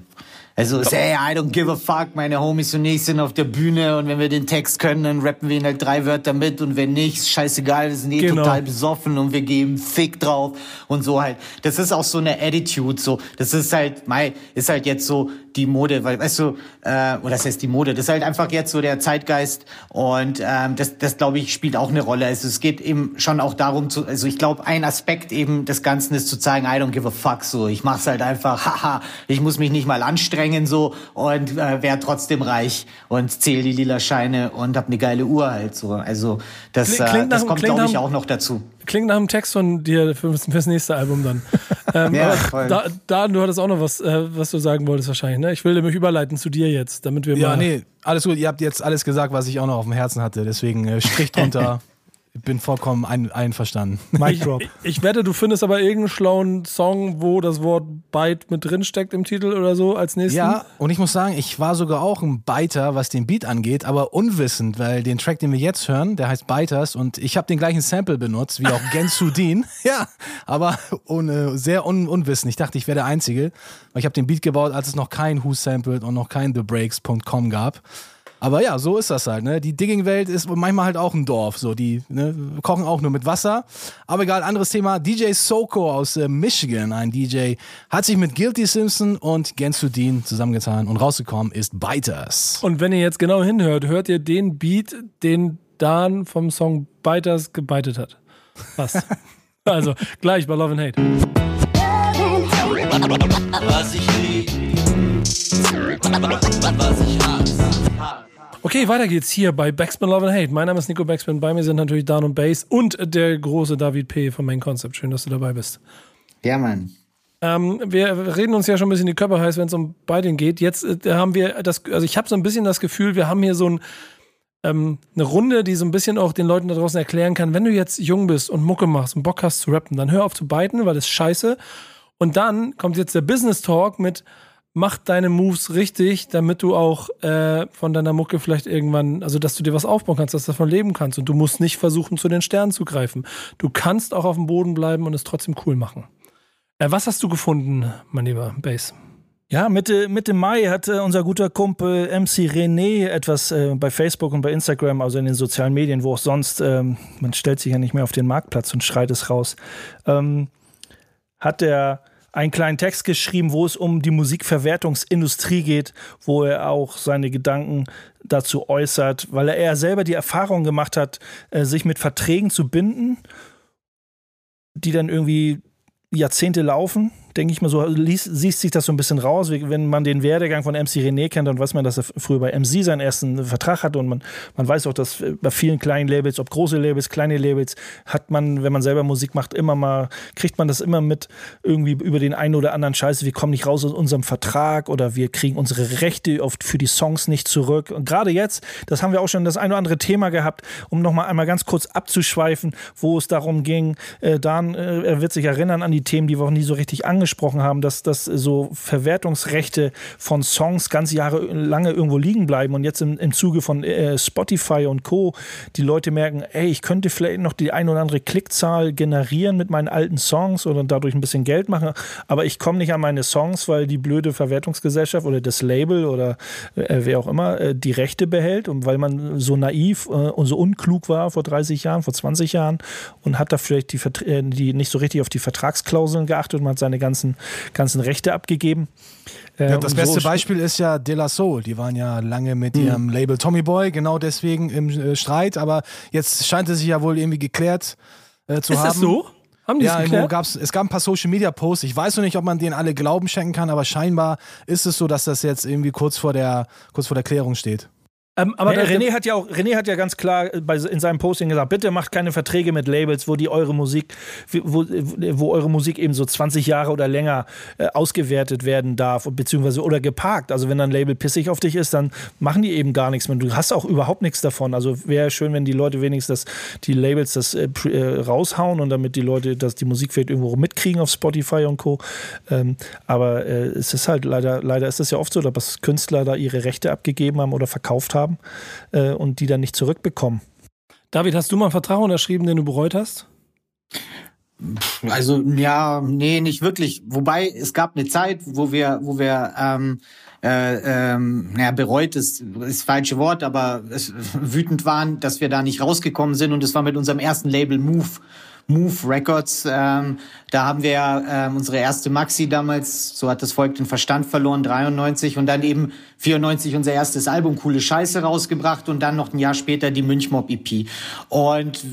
Also, es, ey, I don't give a fuck, meine Homies und ich sind auf der Bühne und wenn wir den Text können, dann rappen wir ihn halt drei Wörter mit und wenn nicht, scheißegal, wir sind eh Genau. total besoffen und wir geben Fick drauf und so halt. Das ist auch so eine Attitude, so. Das ist halt, mei, ist halt jetzt so die Mode, weil, weißt du, äh, oder das heißt die Mode, das ist halt einfach jetzt so der Zeitgeist und ähm, das, das glaube ich, spielt auch eine Rolle. Also es geht eben schon auch darum zu, also ich glaube, ein Aspekt eben des Ganzen ist zu zeigen, I don't give a fuck, so. Ich mach's halt einfach, haha, ich muss mich nicht mal anstrengen, so, und äh, werde trotzdem reich und zähle die lila Scheine und hab eine geile Uhr halt, so. Also das, äh, das nach- kommt, glaube ich, auch noch dazu. Klingt nach einem Text von dir fürs, fürs nächste Album dann. ähm, Ja, voll. da, da, du hattest auch noch was, äh, was du sagen wolltest wahrscheinlich, ne? Ich will nämlich überleiten zu dir jetzt, damit wir Ja, mal. nee, alles gut. Ihr habt jetzt alles gesagt, was ich auch noch auf dem Herzen hatte. Deswegen äh, Strich drunter. Ich bin vollkommen ein, einverstanden. Mic Drop. Ich, ich wette, du findest aber irgendeinen schlauen Song, wo das Wort Byte mit drin steckt im Titel oder so als nächsten. Ja, und ich muss sagen, ich war sogar auch ein Biter, was den Beat angeht, aber unwissend, weil den Track, den wir jetzt hören, der heißt Biters und ich habe den gleichen Sample benutzt, wie auch Gensudin. ja, aber ohne, sehr un, unwissend. Ich dachte, ich wäre der Einzige, weil ich habe den Beat gebaut, als es noch kein Who Sampled und noch kein TheBreaks.com gab. Aber ja, so ist das halt. Ne? Die Digging-Welt ist manchmal halt auch ein Dorf. So, die ne, kochen auch nur mit Wasser. Aber egal, anderes Thema. DJ Soko aus äh, Michigan, ein DJ, hat sich mit Guilty Simpson und Gensudin zusammengetan und rausgekommen ist Biters. Und wenn ihr jetzt genau hinhört, hört ihr den Beat, den Dan vom Song Biters gebeitet hat. Was? also, gleich bei Love and Hate. Was ich lieb, was ich hasse. Okay, weiter geht's hier bei Backspin Love and Hate. Mein Name ist Nico Backspin. Bei mir sind natürlich Dan und Bass und der große David P. von Main Concept. Schön, dass du dabei bist. Ja, Mann. Ähm, wir reden uns ja schon ein bisschen die Köpfe heiß, wenn es um Biting geht. Jetzt äh, haben wir das, also ich habe so ein bisschen das Gefühl, wir haben hier so ein, ähm, eine Runde, die so ein bisschen auch den Leuten da draußen erklären kann, wenn du jetzt jung bist und Mucke machst und Bock hast zu rappen, dann hör auf zu biten, weil das ist scheiße. Und dann kommt jetzt der Business Talk mit, mach deine Moves richtig, damit du auch äh, von deiner Mucke vielleicht irgendwann, also dass du dir was aufbauen kannst, dass du davon leben kannst. Und du musst nicht versuchen, zu den Sternen zu greifen. Du kannst auch auf dem Boden bleiben und es trotzdem cool machen. Äh, was hast du gefunden, mein lieber Bass? Ja, Mitte, Mitte Mai hat äh, unser guter Kumpel MC René etwas äh, bei Facebook und bei Instagram, also in den sozialen Medien, wo auch sonst, ähm, man stellt sich ja nicht mehr auf den Marktplatz und schreit es raus, ähm, hat er einen kleinen Text geschrieben, wo es um die Musikverwertungsindustrie geht, wo er auch seine Gedanken dazu äußert, weil er eher selber die Erfahrung gemacht hat, äh, sich mit Verträgen zu binden, die dann irgendwie Jahrzehnte laufen, denke ich mal so, liest, siehst sich das so ein bisschen raus. Wenn man den Werdegang von MC René kennt, dann weiß man, dass er früher bei MC seinen ersten Vertrag hatte und man, man weiß auch, dass bei vielen kleinen Labels, ob große Labels, kleine Labels, hat man, wenn man selber Musik macht, immer mal, kriegt man das immer mit irgendwie über den einen oder anderen Scheiße, wir kommen nicht raus aus unserem Vertrag oder wir kriegen unsere Rechte oft für die Songs nicht zurück. Und gerade jetzt, das haben wir auch schon das ein oder andere Thema gehabt, um nochmal einmal ganz kurz abzuschweifen, wo es darum ging, äh, Dan, äh, er wird sich erinnern an die Themen, die wir auch nie so richtig angesprochen haben, dass, dass so Verwertungsrechte von Songs ganz Jahre lange irgendwo liegen bleiben und jetzt im, im Zuge von äh, Spotify und Co. die Leute merken, ey, ich könnte vielleicht noch die ein oder andere Klickzahl generieren mit meinen alten Songs oder dadurch ein bisschen Geld machen, aber ich komme nicht an meine Songs, weil die blöde Verwertungsgesellschaft oder das Label oder äh, wer auch immer äh, die Rechte behält und weil man so naiv äh, und so unklug war vor 30 Jahren, vor 20 Jahren und hat da vielleicht die, äh, die nicht so richtig auf die Vertragsklauseln geachtet und man hat seine ganze ganzen, ganzen Rechte abgegeben. Ja, das und beste so- Beispiel ist ja De La Soul. Die waren ja lange mit ihrem Label Tommy Boy, genau deswegen im äh, Streit. Aber jetzt scheint es sich ja wohl irgendwie geklärt äh, zu Ist haben. das so? Haben die Ja, es geklärt? gab's, es gab ein paar Social Media Posts. Ich weiß noch nicht, ob man denen alle Glauben schenken kann, aber scheinbar ist es so, dass das jetzt irgendwie kurz vor der, kurz vor der Klärung steht. Ähm, aber der, René hat ja auch, René hat ja ganz klar bei, in seinem Posting gesagt, bitte macht keine Verträge mit Labels, wo die eure Musik, wo, wo eure Musik eben so 20 Jahre oder länger äh, ausgewertet werden darf, beziehungsweise oder geparkt. Also wenn ein Label pissig auf dich ist, dann machen die eben gar nichts mehr. Du hast auch überhaupt nichts davon. Also wäre schön, wenn die Leute wenigstens das, die Labels das äh, äh, raushauen und damit die Leute, dass die Musik vielleicht irgendwo mitkriegen auf Spotify und Co. Ähm, aber äh, es ist halt leider, leider ist es ja oft so, dass Künstler da ihre Rechte abgegeben haben oder verkauft haben äh, und die dann nicht zurückbekommen. David, hast du mal einen Vertrag unterschrieben, den du bereut hast? Also ja, nee, nicht wirklich. Wobei es gab eine Zeit, wo wir, wo wir ähm, äh, ähm, naja, bereut ist, ist das falsche Wort, aber es, wütend waren, dass wir da nicht rausgekommen sind. Und es war mit unserem ersten Label Move. Move Records, ähm, da haben wir ähm, unsere erste Maxi damals, so hat das Volk den Verstand verloren, 93 und dann eben 94 unser erstes Album Coole Scheiße rausgebracht und dann noch ein Jahr später die Münchmob EP. Und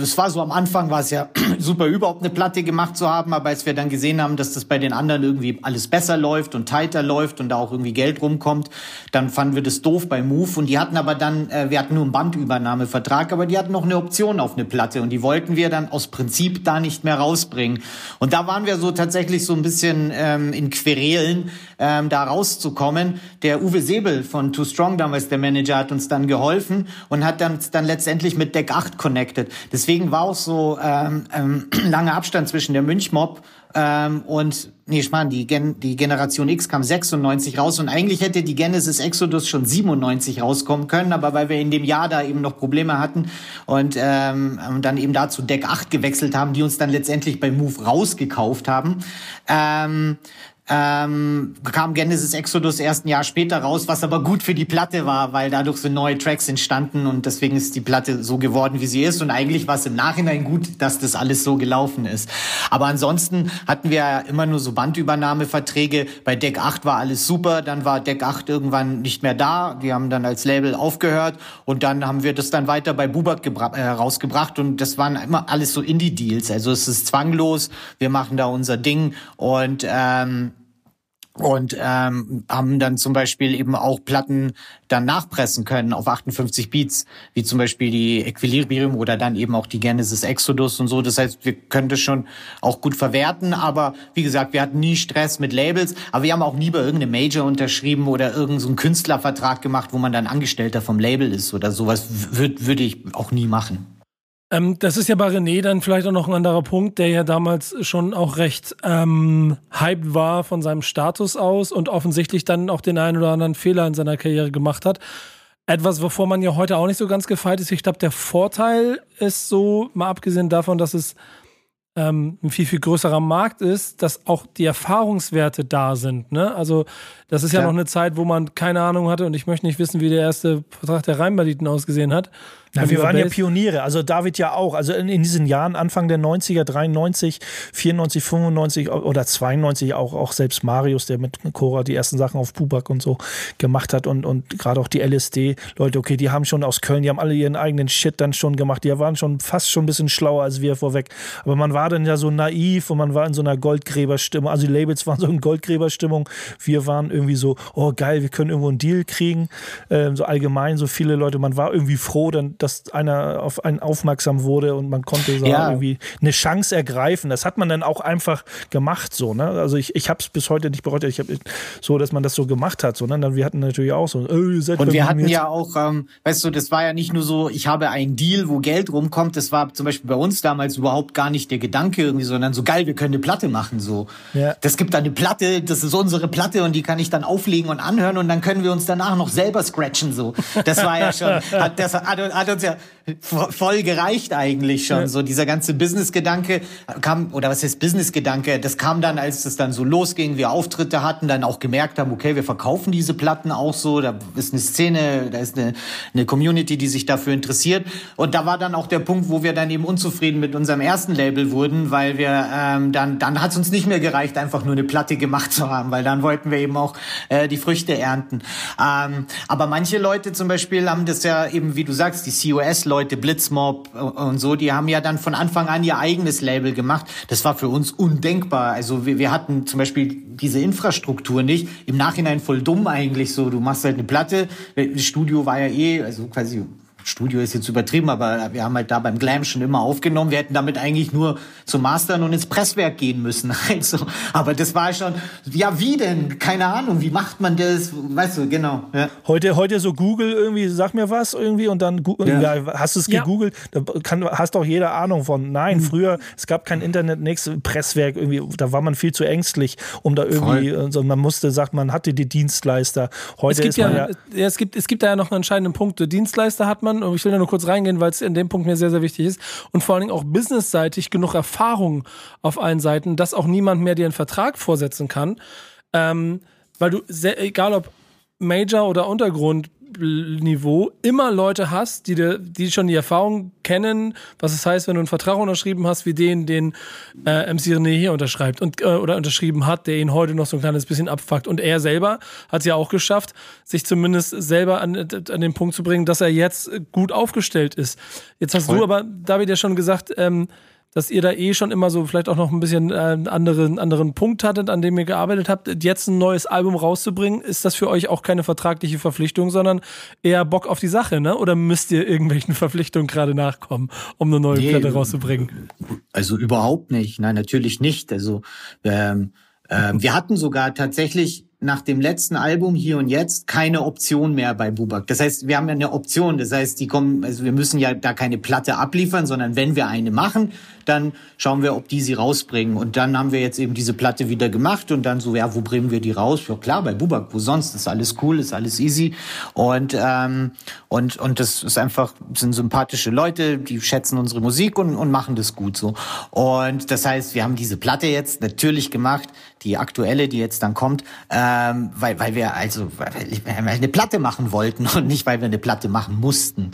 es war so am Anfang war es ja super überhaupt eine Platte gemacht zu haben, aber als wir dann gesehen haben, dass das bei den anderen irgendwie alles besser läuft und tighter läuft und da auch irgendwie Geld rumkommt, dann fanden wir das doof bei Move und die hatten aber dann, äh, wir hatten nur einen Bandübernahmevertrag, aber die hatten noch eine Option auf eine Platte und die wollten wir dann aus Prinzip da nicht mehr rausbringen. Und da waren wir so tatsächlich so ein bisschen ähm, in Querelen, ähm, da rauszukommen. Der Uwe Sebel von Too Strong damals, der Manager, hat uns dann geholfen und hat dann, dann letztendlich mit Deck 8 connected. Deswegen war auch so ähm, ähm, lange Abstand zwischen der Münchmob ähm, und nee, ich meine, die, Gen die Generation X kam 96 raus und eigentlich hätte die Genesis Exodus schon 97 rauskommen können, aber weil wir in dem Jahr da eben noch Probleme hatten und ähm, dann eben dazu Deck 8 gewechselt haben, die uns dann letztendlich bei Move rausgekauft haben. Ähm, ähm, kam Genesis Exodus erst ein Jahr später raus, was aber gut für die Platte war, weil dadurch sind neue Tracks entstanden und deswegen ist die Platte so geworden, wie sie ist. Und eigentlich war es im Nachhinein gut, dass das alles so gelaufen ist. Aber ansonsten hatten wir ja immer nur so Bandübernahmeverträge. Bei Deck 8 war alles super, dann war Deck 8 irgendwann nicht mehr da. Die haben dann als Label aufgehört und dann haben wir das dann weiter bei Bubak äh, rausgebracht und das waren immer alles so Indie-Deals. Also es ist zwanglos, wir machen da unser Ding und ähm, und ähm, haben dann zum Beispiel eben auch Platten dann nachpressen können auf 58 Beats, wie zum Beispiel die Equilibrium oder dann eben auch die Genesis Exodus und so. Das heißt, wir können das schon auch gut verwerten, aber wie gesagt, wir hatten nie Stress mit Labels, aber wir haben auch nie bei irgendeinem Major unterschrieben oder irgendeinen so Künstlervertrag gemacht, wo man dann Angestellter vom Label ist oder sowas, würde würde ich auch nie machen. Ähm, das ist ja bei René dann vielleicht auch noch ein anderer Punkt, der ja damals schon auch recht ähm, hyped war von seinem Status aus und offensichtlich dann auch den einen oder anderen Fehler in seiner Karriere gemacht hat. Etwas, wovor man ja heute auch nicht so ganz gefeit ist. Ich glaube, der Vorteil ist so, mal abgesehen davon, dass es ähm, ein viel, viel größerer Markt ist, dass auch die Erfahrungswerte da sind. Ne? Also das ist ja, Ja. noch eine Zeit, wo man keine Ahnung hatte und ich möchte nicht wissen, wie der erste Vertrag der Rheinbanditen ausgesehen hat. Ja, wir waren ja Bass. Pioniere, also David ja auch. Also in, in diesen Jahren, Anfang der 90er, 93, 94, 95 oder 92 auch, auch selbst Marius, der mit Cora die ersten Sachen auf Pubak und so gemacht hat und, und gerade auch die LSD-Leute, okay, die haben schon aus Köln, die haben alle ihren eigenen Shit dann schon gemacht, die waren schon fast schon ein bisschen schlauer als wir vorweg. Aber man war dann ja so naiv und man war in so einer Goldgräberstimmung, also die Labels waren so in Goldgräberstimmung, wir waren irgendwie so, oh geil, wir können irgendwo einen Deal kriegen, ähm, so allgemein, so viele Leute, man war irgendwie froh, dann, dass einer auf einen aufmerksam wurde und man konnte so Ja. irgendwie eine Chance ergreifen. Das hat man dann auch einfach gemacht, so, ne? Also ich, ich habe es bis heute nicht bereut, ich habe so, dass man das so gemacht hat, so, ne? Dann, wir hatten natürlich auch so, seid Und wir hatten ja auch, ähm, weißt du, das war ja nicht nur so, ich habe einen Deal, wo Geld rumkommt. Das war zum Beispiel bei uns damals überhaupt gar nicht der Gedanke irgendwie, sondern so geil, wir können eine Platte machen. So, Ja. das gibt dann eine Platte, das ist unsere Platte und die kann ich dann auflegen und anhören und dann können wir uns danach noch selber scratchen. So, das war ja schon, hat, das hat, hat uns ja vo- voll gereicht eigentlich schon. So dieser ganze Business-Gedanke kam oder was heißt Business-Gedanke? Das kam dann, als es dann so losging, wir Auftritte hatten, dann auch gemerkt haben, okay, wir verkaufen diese Platten auch so. Da ist eine Szene, da ist eine, eine Community, die sich dafür interessiert. Und da war dann auch der Punkt, wo wir dann eben unzufrieden mit unserem ersten Label wurden wurden, weil wir ähm, dann dann hat es uns nicht mehr gereicht, einfach nur eine Platte gemacht zu haben, weil dann wollten wir eben auch äh, die Früchte ernten. Ähm, aber manche Leute zum Beispiel haben das ja eben, wie du sagst, die COS-Leute, Blitzmob und so, die haben ja dann von Anfang an ihr eigenes Label gemacht. Das war für uns undenkbar. Also wir, wir hatten zum Beispiel diese Infrastruktur nicht. Im Nachhinein voll dumm eigentlich so. Du machst halt eine Platte. Das Studio war ja eh, also quasi Studio ist jetzt übertrieben, aber wir haben halt da beim Glam schon immer aufgenommen. Wir hätten damit eigentlich nur zum Mastern und ins Presswerk gehen müssen. Also, aber das war schon, ja, wie denn? Keine Ahnung, wie macht man das? Weißt du, genau. Ja. Heute, heute so Google irgendwie, sag mir was irgendwie und dann ja. Ja, hast du es Ja. gegoogelt, da kann, hast doch jeder Ahnung von. Nein, früher, es gab kein Internet, nichts, Presswerk irgendwie, da war man viel zu ängstlich, um da irgendwie, äh, so, man musste, sagt man, hatte die Dienstleister. Heute Es gibt ist man ja, ja, ja, es gibt, es gibt da ja noch einen entscheidenden Punkt. Dienstleister hat man, und ich will da nur kurz reingehen, weil es in dem Punkt mir sehr, sehr wichtig ist. Und vor allen Dingen auch businessseitig genug Erfahrung auf allen Seiten, dass auch niemand mehr dir einen Vertrag vorsetzen kann. Ähm, weil du, sehr, egal ob Major oder Untergrundniveau, immer Leute hast, die, dir, die schon die Erfahrung kennen, was es heißt, wenn du einen Vertrag unterschrieben hast, wie den, den äh, MC René hier unterschreibt und, äh, oder unterschrieben hat, der ihn heute noch so ein kleines bisschen abfuckt. Und er selber hat es ja auch geschafft, sich zumindest selber an, an den Punkt zu bringen, dass er jetzt gut aufgestellt ist. Jetzt hast du aber, David, ja schon gesagt, ähm, dass ihr da eh schon immer so vielleicht auch noch ein bisschen äh, einen anderen, anderen Punkt hattet, an dem ihr gearbeitet habt. Jetzt ein neues Album rauszubringen, ist das für euch auch keine vertragliche Verpflichtung, sondern eher Bock auf die Sache, ne? Oder müsst ihr irgendwelchen Verpflichtungen gerade nachkommen, um eine neue Nee, Platte rauszubringen? Also überhaupt nicht. Nein, natürlich nicht. Also ähm, ähm, wir hatten sogar tatsächlich nach dem letzten Album hier und jetzt keine Option mehr bei Bubak. Das heißt, wir haben ja eine Option. Das heißt, die kommen, also wir müssen ja da keine Platte abliefern, sondern wenn wir eine machen, dann schauen wir, ob die sie rausbringen. Und dann haben wir jetzt eben diese Platte wieder gemacht und dann so, ja, wo bringen wir die raus? Ja klar, bei Bubak, wo sonst? Ist alles cool, ist alles easy. Und ähm, und und das ist einfach sind sympathische Leute, die schätzen unsere Musik und und machen das gut so. Und das heißt, wir haben diese Platte jetzt natürlich gemacht, die aktuelle, die jetzt dann kommt, ähm, weil weil wir also weil wir eine Platte machen wollten und nicht weil wir eine Platte machen mussten.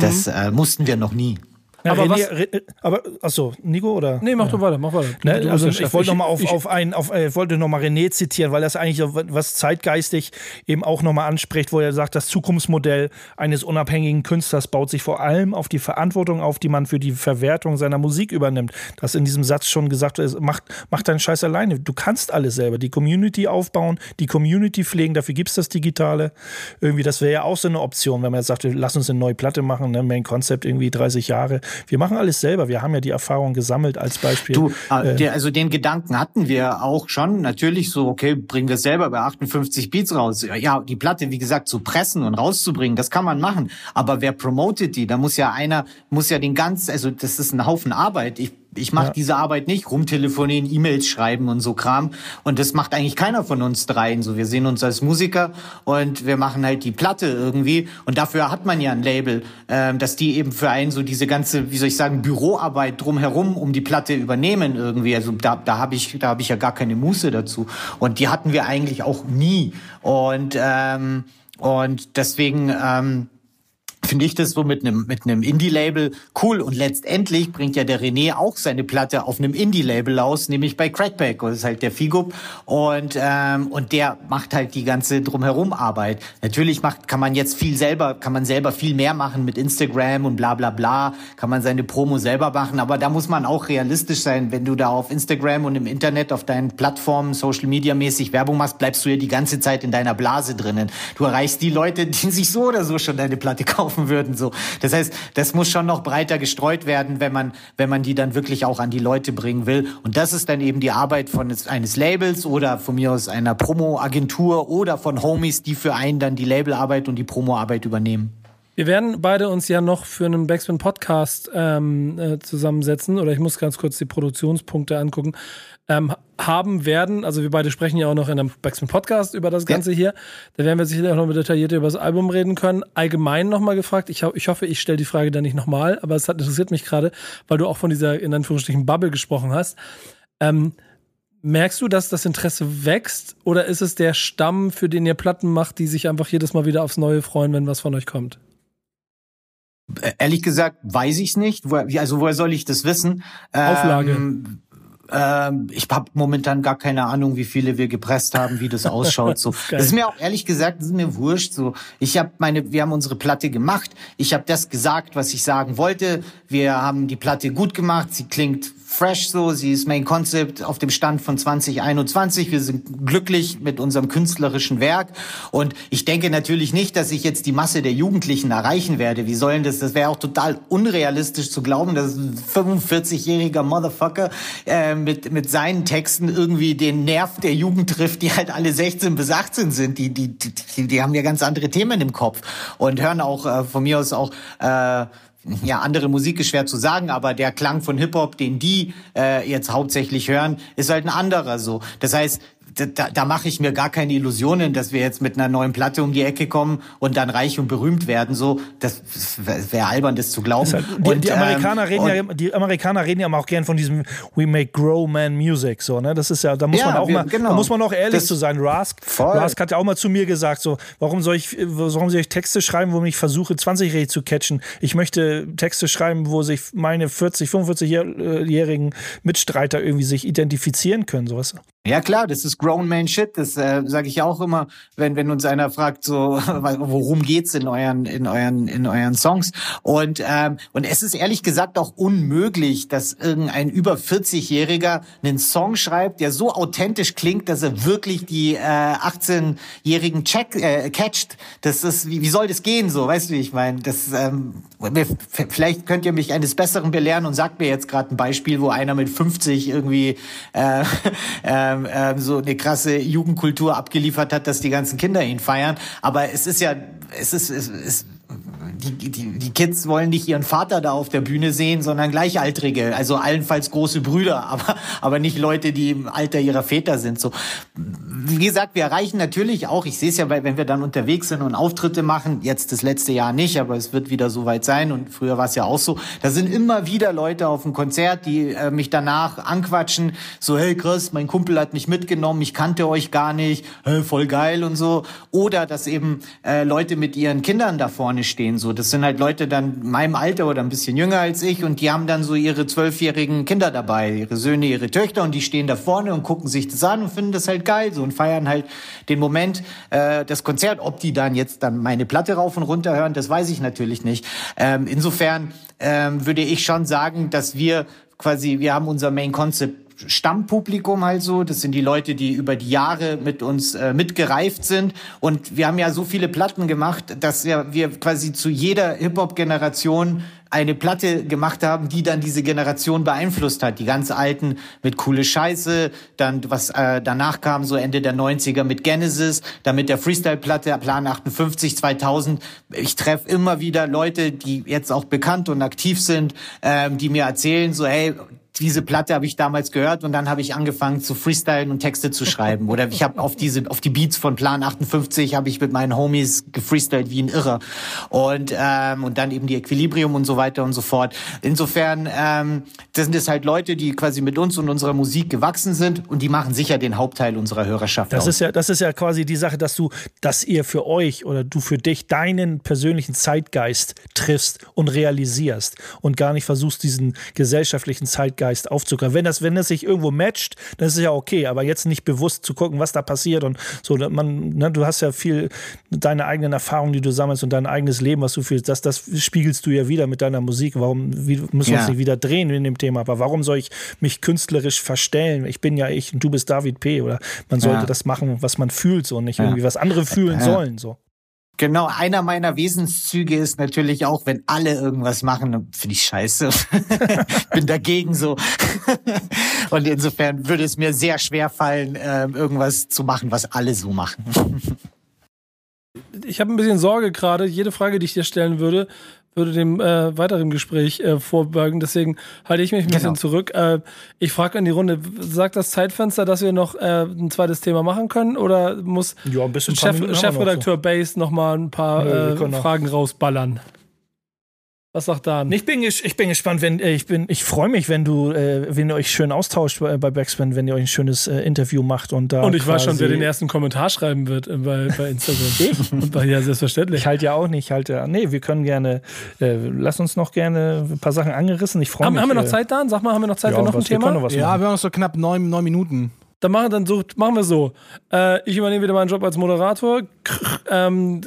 Das äh, mussten wir noch nie. Ja, Aber René, was- Re- aber achso, Nico oder? Nee, mach doch weiter, mach weiter. Ne, du also ich wollte Chef. noch mal auf, ich- auf ein, auf, äh, wollte noch mal René zitieren, weil das eigentlich so was zeitgeistig eben auch noch mal anspricht, wo er sagt, das Zukunftsmodell eines unabhängigen Künstlers baut sich vor allem auf die Verantwortung auf, die man für die Verwertung seiner Musik übernimmt. Das in diesem Satz schon gesagt ist, mach, mach deinen Scheiß alleine. Du kannst alles selber. Die Community aufbauen, die Community pflegen, dafür gibt's das Digitale. Irgendwie, das wäre ja auch so eine Option, wenn man jetzt sagt, lass uns eine neue Platte machen, ne? Main Concept irgendwie 30 Jahre. Wir machen alles selber. Wir haben ja die Erfahrung gesammelt als Beispiel. Du, Äh, äh, der, also den Gedanken hatten wir auch schon. Natürlich so, okay, bringen wir selber bei 58 Beats raus. Ja, die Platte, wie gesagt, zu pressen und rauszubringen, das kann man machen. Aber wer promotet die? Da muss ja einer, muss ja den ganz, also das ist ein Haufen Arbeit. Ich ich mache Ja. diese Arbeit nicht, rumtelefonieren, E-Mails schreiben und so Kram. Und das macht eigentlich keiner von uns dreien. So, wir sehen uns als Musiker und wir machen halt die Platte irgendwie. Und dafür hat man ja ein Label, ähm, dass die eben für einen so diese ganze, wie soll ich sagen, Büroarbeit drumherum um die Platte übernehmen irgendwie. Also da, da habe ich, da habe ich ja gar keine Muße dazu. Und die hatten wir eigentlich auch nie. Und ähm, und deswegen ähm, finde ich das so mit einem mit einem Indie-Label cool. Und letztendlich bringt ja der René auch seine Platte auf einem Indie-Label aus, nämlich bei Crackback, das ist halt der Figo und ähm, und der macht halt die ganze drumherum Arbeit. Natürlich macht kann man jetzt viel selber, kann man selber viel mehr machen mit Instagram und bla bla bla, kann man seine Promo selber machen, aber da muss man auch realistisch sein, wenn du da auf Instagram und im Internet auf deinen Plattformen Social Media mäßig Werbung machst, bleibst du ja die ganze Zeit in deiner Blase drinnen. Du erreichst die Leute, die sich so oder so schon deine Platte kaufen würden. So, das heißt, das muss schon noch breiter gestreut werden, wenn man, wenn man die dann wirklich auch an die Leute bringen will. Und das ist dann eben die Arbeit von eines Labels oder von mir aus einer Promo-Agentur oder von Homies, die für einen dann die Labelarbeit und die Promo-Arbeit übernehmen. Wir werden beide uns ja noch für einen Backspin Podcast ähm, äh, zusammensetzen oder ich muss ganz kurz die Produktionspunkte angucken. Ähm, haben werden, also wir beide sprechen ja auch noch in einem Backspin Podcast über das Ganze hier. Da werden wir sicherlich auch noch mal detaillierter über das Album reden können. Allgemein nochmal gefragt, ich, ich hoffe, ich stelle die Frage dann nicht nochmal, aber es hat, interessiert mich gerade, weil du auch von dieser in Anführungsstrichen Bubble gesprochen hast. Ähm, Merkst du, dass das Interesse wächst oder ist es der Stamm, für den ihr Platten macht, die sich einfach jedes Mal wieder aufs Neue freuen, wenn was von euch kommt? Äh, Ehrlich gesagt, weiß ich's nicht. Woher, wie- also woher soll ich das wissen? Auflage. Ähm, ähm, ich habe momentan gar keine Ahnung, wie viele wir gepresst haben, wie das ausschaut. So, geil. das ist mir auch ehrlich gesagt, das ist mir wurscht. So, ich habe meine, wir haben unsere Platte gemacht. Ich habe das gesagt, was ich sagen wollte. Wir haben die Platte gut gemacht. Sie klingt fresh so. Sie ist Main Concept auf dem Stand von 2021. Wir sind glücklich mit unserem künstlerischen Werk. Und ich denke natürlich nicht, dass ich jetzt die Masse der Jugendlichen erreichen werde. Wie sollen das? Das wäre auch total unrealistisch zu glauben, dass ein 45-jähriger Motherfucker äh, mit, mit seinen Texten irgendwie den Nerv der Jugend trifft, die halt alle 16 bis 18 sind. Die, die, die, die haben ja ganz andere Themen im Kopf und hören auch äh, von mir aus auch äh, ja, andere Musik ist schwer zu sagen, aber der Klang von Hip-Hop, den die äh, jetzt hauptsächlich hören, ist halt ein anderer so. Das heißt, da, da, mache ich mir gar keine Illusionen, dass wir jetzt mit einer neuen Platte um die Ecke kommen und dann reich und berühmt werden. So, das wäre albern, das zu glauben. Die, und, die Amerikaner ähm, reden ja, die Amerikaner reden ja auch gern von diesem We make grow man music, so, ne? Das ist ja, da muss Ja, man auch wir- mal, genau. da muss man auch ehrlich Das- zu sein. Rask, Voll. Rask hat ja auch mal zu mir gesagt, so, warum soll ich, warum soll ich Texte schreiben, wo ich versuche, 20-Jährige zu catchen? Ich möchte Texte schreiben, wo sich meine 40, 45-jährigen Mitstreiter irgendwie sich identifizieren können, sowas. Ja klar, das ist Grown Man Shit. Das äh, sage ich auch immer, wenn wenn uns einer fragt, so worum geht's in euren in euren in euren Songs. Und ähm, und es ist ehrlich gesagt auch unmöglich, dass irgendein über 40-Jähriger einen Song schreibt, der so authentisch klingt, dass er wirklich die äh, 18-jährigen check äh, catcht. Das ist wie, wie soll das gehen so? Weißt du, wie ich meine, das ähm, vielleicht könnt ihr mich eines Besseren belehren und sagt mir jetzt gerade ein Beispiel, wo einer mit 50 irgendwie äh, ähm, ähm, so eine krasse Jugendkultur abgeliefert hat, dass die ganzen Kinder ihn feiern. Aber es ist ja, es ist, es ist die, die, die Kids wollen nicht ihren Vater da auf der Bühne sehen, sondern Gleichaltrige, also allenfalls große Brüder, aber, aber nicht Leute, die im Alter ihrer Väter sind. So, wie gesagt, wir erreichen natürlich auch, ich sehe es ja, wenn wir dann unterwegs sind und Auftritte machen, jetzt das letzte Jahr nicht, aber es wird wieder soweit sein und früher war es ja auch so, da sind immer wieder Leute auf dem Konzert, die äh, mich danach anquatschen, so, hey krass, mein Kumpel hat mich mitgenommen, ich kannte euch gar nicht, hey, voll geil und so. Oder dass eben äh, Leute mit ihren Kindern da vorne stehen, so. Das sind halt Leute dann in meinem Alter oder ein bisschen jünger als ich und die haben dann so ihre zwölfjährigen Kinder dabei, ihre Söhne, ihre Töchter und die stehen da vorne und gucken sich das an und finden das halt geil so und feiern halt den Moment, äh, das Konzert. Ob die dann jetzt dann meine Platte rauf und runter hören, das weiß ich natürlich nicht. Ähm, insofern ähm, würde ich schon sagen, dass wir quasi, wir haben unser Main Concept Stammpublikum halt so. Das sind die Leute, die über die Jahre mit uns äh, mitgereift sind. Und wir haben ja so viele Platten gemacht, dass ja wir quasi zu jeder Hip-Hop-Generation eine Platte gemacht haben, die dann diese Generation beeinflusst hat. Die ganz alten mit coole Scheiße, dann was äh, danach kam, so Ende der 90er mit Genesis, dann mit der Freestyle-Platte Plan 58, 2000. Ich treffe immer wieder Leute, die jetzt auch bekannt und aktiv sind, ähm, die mir erzählen, so hey, diese Platte habe ich damals gehört und dann habe ich angefangen zu freestylen und Texte zu schreiben. Oder ich habe auf diese, auf die Beats von Plan 58 habe ich mit meinen Homies gefreestylt wie ein Irrer. Und, ähm, und dann eben die Equilibrium und so weiter und so fort. Insofern, ähm, das sind es halt Leute, die quasi mit uns und unserer Musik gewachsen sind und die machen sicher den Hauptteil unserer Hörerschaft Das aus. ist ja, das ist ja quasi die Sache, dass du, dass ihr für euch oder du für dich deinen persönlichen Zeitgeist triffst und realisierst und gar nicht versuchst, diesen gesellschaftlichen Zeitgeist aufzugreifen. Wenn das, wenn das sich irgendwo matcht, dann ist es ja okay, aber jetzt nicht bewusst zu gucken, was da passiert und so, man, ne, du hast ja viel deine eigenen Erfahrungen, die du sammelst und dein eigenes Leben, was du fühlst, das, das spiegelst du ja wieder mit deiner Musik. Warum wie, müssen wir uns Ja. nicht wieder drehen in dem Thema? Aber warum soll ich mich künstlerisch verstellen? Ich bin ja ich und du bist David P. Oder man sollte Ja. das machen, was man fühlt, so und nicht irgendwie was andere fühlen Ja. sollen. So. Genau, einer meiner Wesenszüge ist natürlich auch, wenn alle irgendwas machen, finde ich scheiße. bin dagegen so. Und insofern würde es mir sehr schwer fallen, ähm, irgendwas zu machen, was alle so machen. Ich habe ein bisschen Sorge gerade. Jede Frage, die ich dir stellen würde, würde dem äh, weiteren Gespräch äh, vorbeugen. Deswegen halte ich mich ein bisschen Genau. zurück. Äh, ich frage in die Runde, sagt das Zeitfenster, dass wir noch äh, ein zweites Thema machen können? Oder muss Ja, bisschen. Chef, wir noch Chefredakteur Base noch mal ein paar Nö, äh, Fragen rausballern? Was sagt Dan? Ich bin, ges- ich bin gespannt, wenn äh, ich bin, ich freue mich, wenn du, äh, wenn ihr euch schön austauscht bei, bei Backspin, wenn ihr euch ein schönes äh, Interview macht und da. Und ich weiß schon, wer den ersten Kommentar schreiben wird äh, bei, bei Instagram. Ich? Und bei, ja, selbstverständlich. Ich halte ja auch nicht, ich halte, nee, wir können gerne, äh, lass uns noch gerne ein paar Sachen angerissen. Ich freue haben, mich. haben wir noch äh, Zeit, Dan? Sag mal, haben wir noch Zeit Ja, für noch ein was, wir Thema? können noch was Ja, machen. wir haben noch so knapp neun, neun Minuten. Dann machen, dann so, machen wir so. Äh, ich übernehme wieder meinen Job als Moderator. Ähm,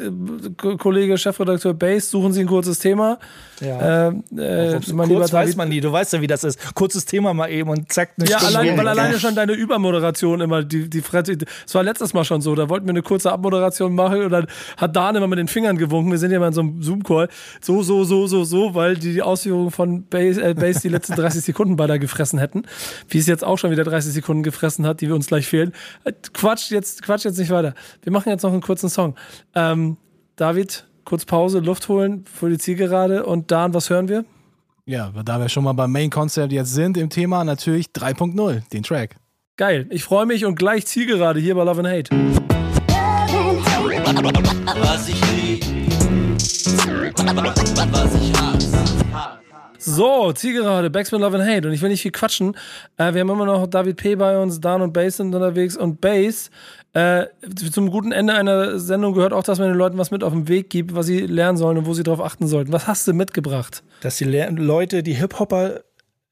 Kollege, Chefredakteur Base, suchen Sie ein kurzes Thema. Ja. Äh, äh, Kurz mein weiß man nie, du weißt ja, wie das ist. Kurzes Thema mal eben und zack, eine Ja, Stunde allein, weil alleine schon deine Übermoderation immer, die, die Fresse, es war letztes Mal schon so, da wollten wir eine kurze Abmoderation machen und dann hat Dan immer mit den Fingern gewunken, wir sind ja mal in so einem Zoom-Call, so, so, so, so, so, weil die, die Ausführungen von Base, äh, Base die letzten 30 Sekunden beinahe gefressen hätten, wie es jetzt auch schon wieder 30 Sekunden gefressen hat, die wir uns gleich fehlen. Äh, Quatsch jetzt, Quatsch jetzt nicht weiter. Wir machen jetzt noch einen kurzen Song. Ähm, David, kurz Pause, Luft holen für die Zielgerade und Dan, was hören wir? Ja, da wir schon mal beim Main Concept jetzt sind im Thema, natürlich 3.0, den Track. Geil, ich freue mich und gleich Zielgerade hier bei Love and Hate. Was ich lieb, was ich hasse. So, Zielgerade, Backspin Love and Hate. Und ich will nicht viel quatschen. Äh, wir haben immer noch David P. bei uns, Dan und Bass sind unterwegs. Und Bass, äh, zum guten Ende einer Sendung gehört auch, dass man den Leuten was mit auf den Weg gibt, was sie lernen sollen und wo sie darauf achten sollten. Was hast du mitgebracht? Dass die Le Leute, die Hip-Hopper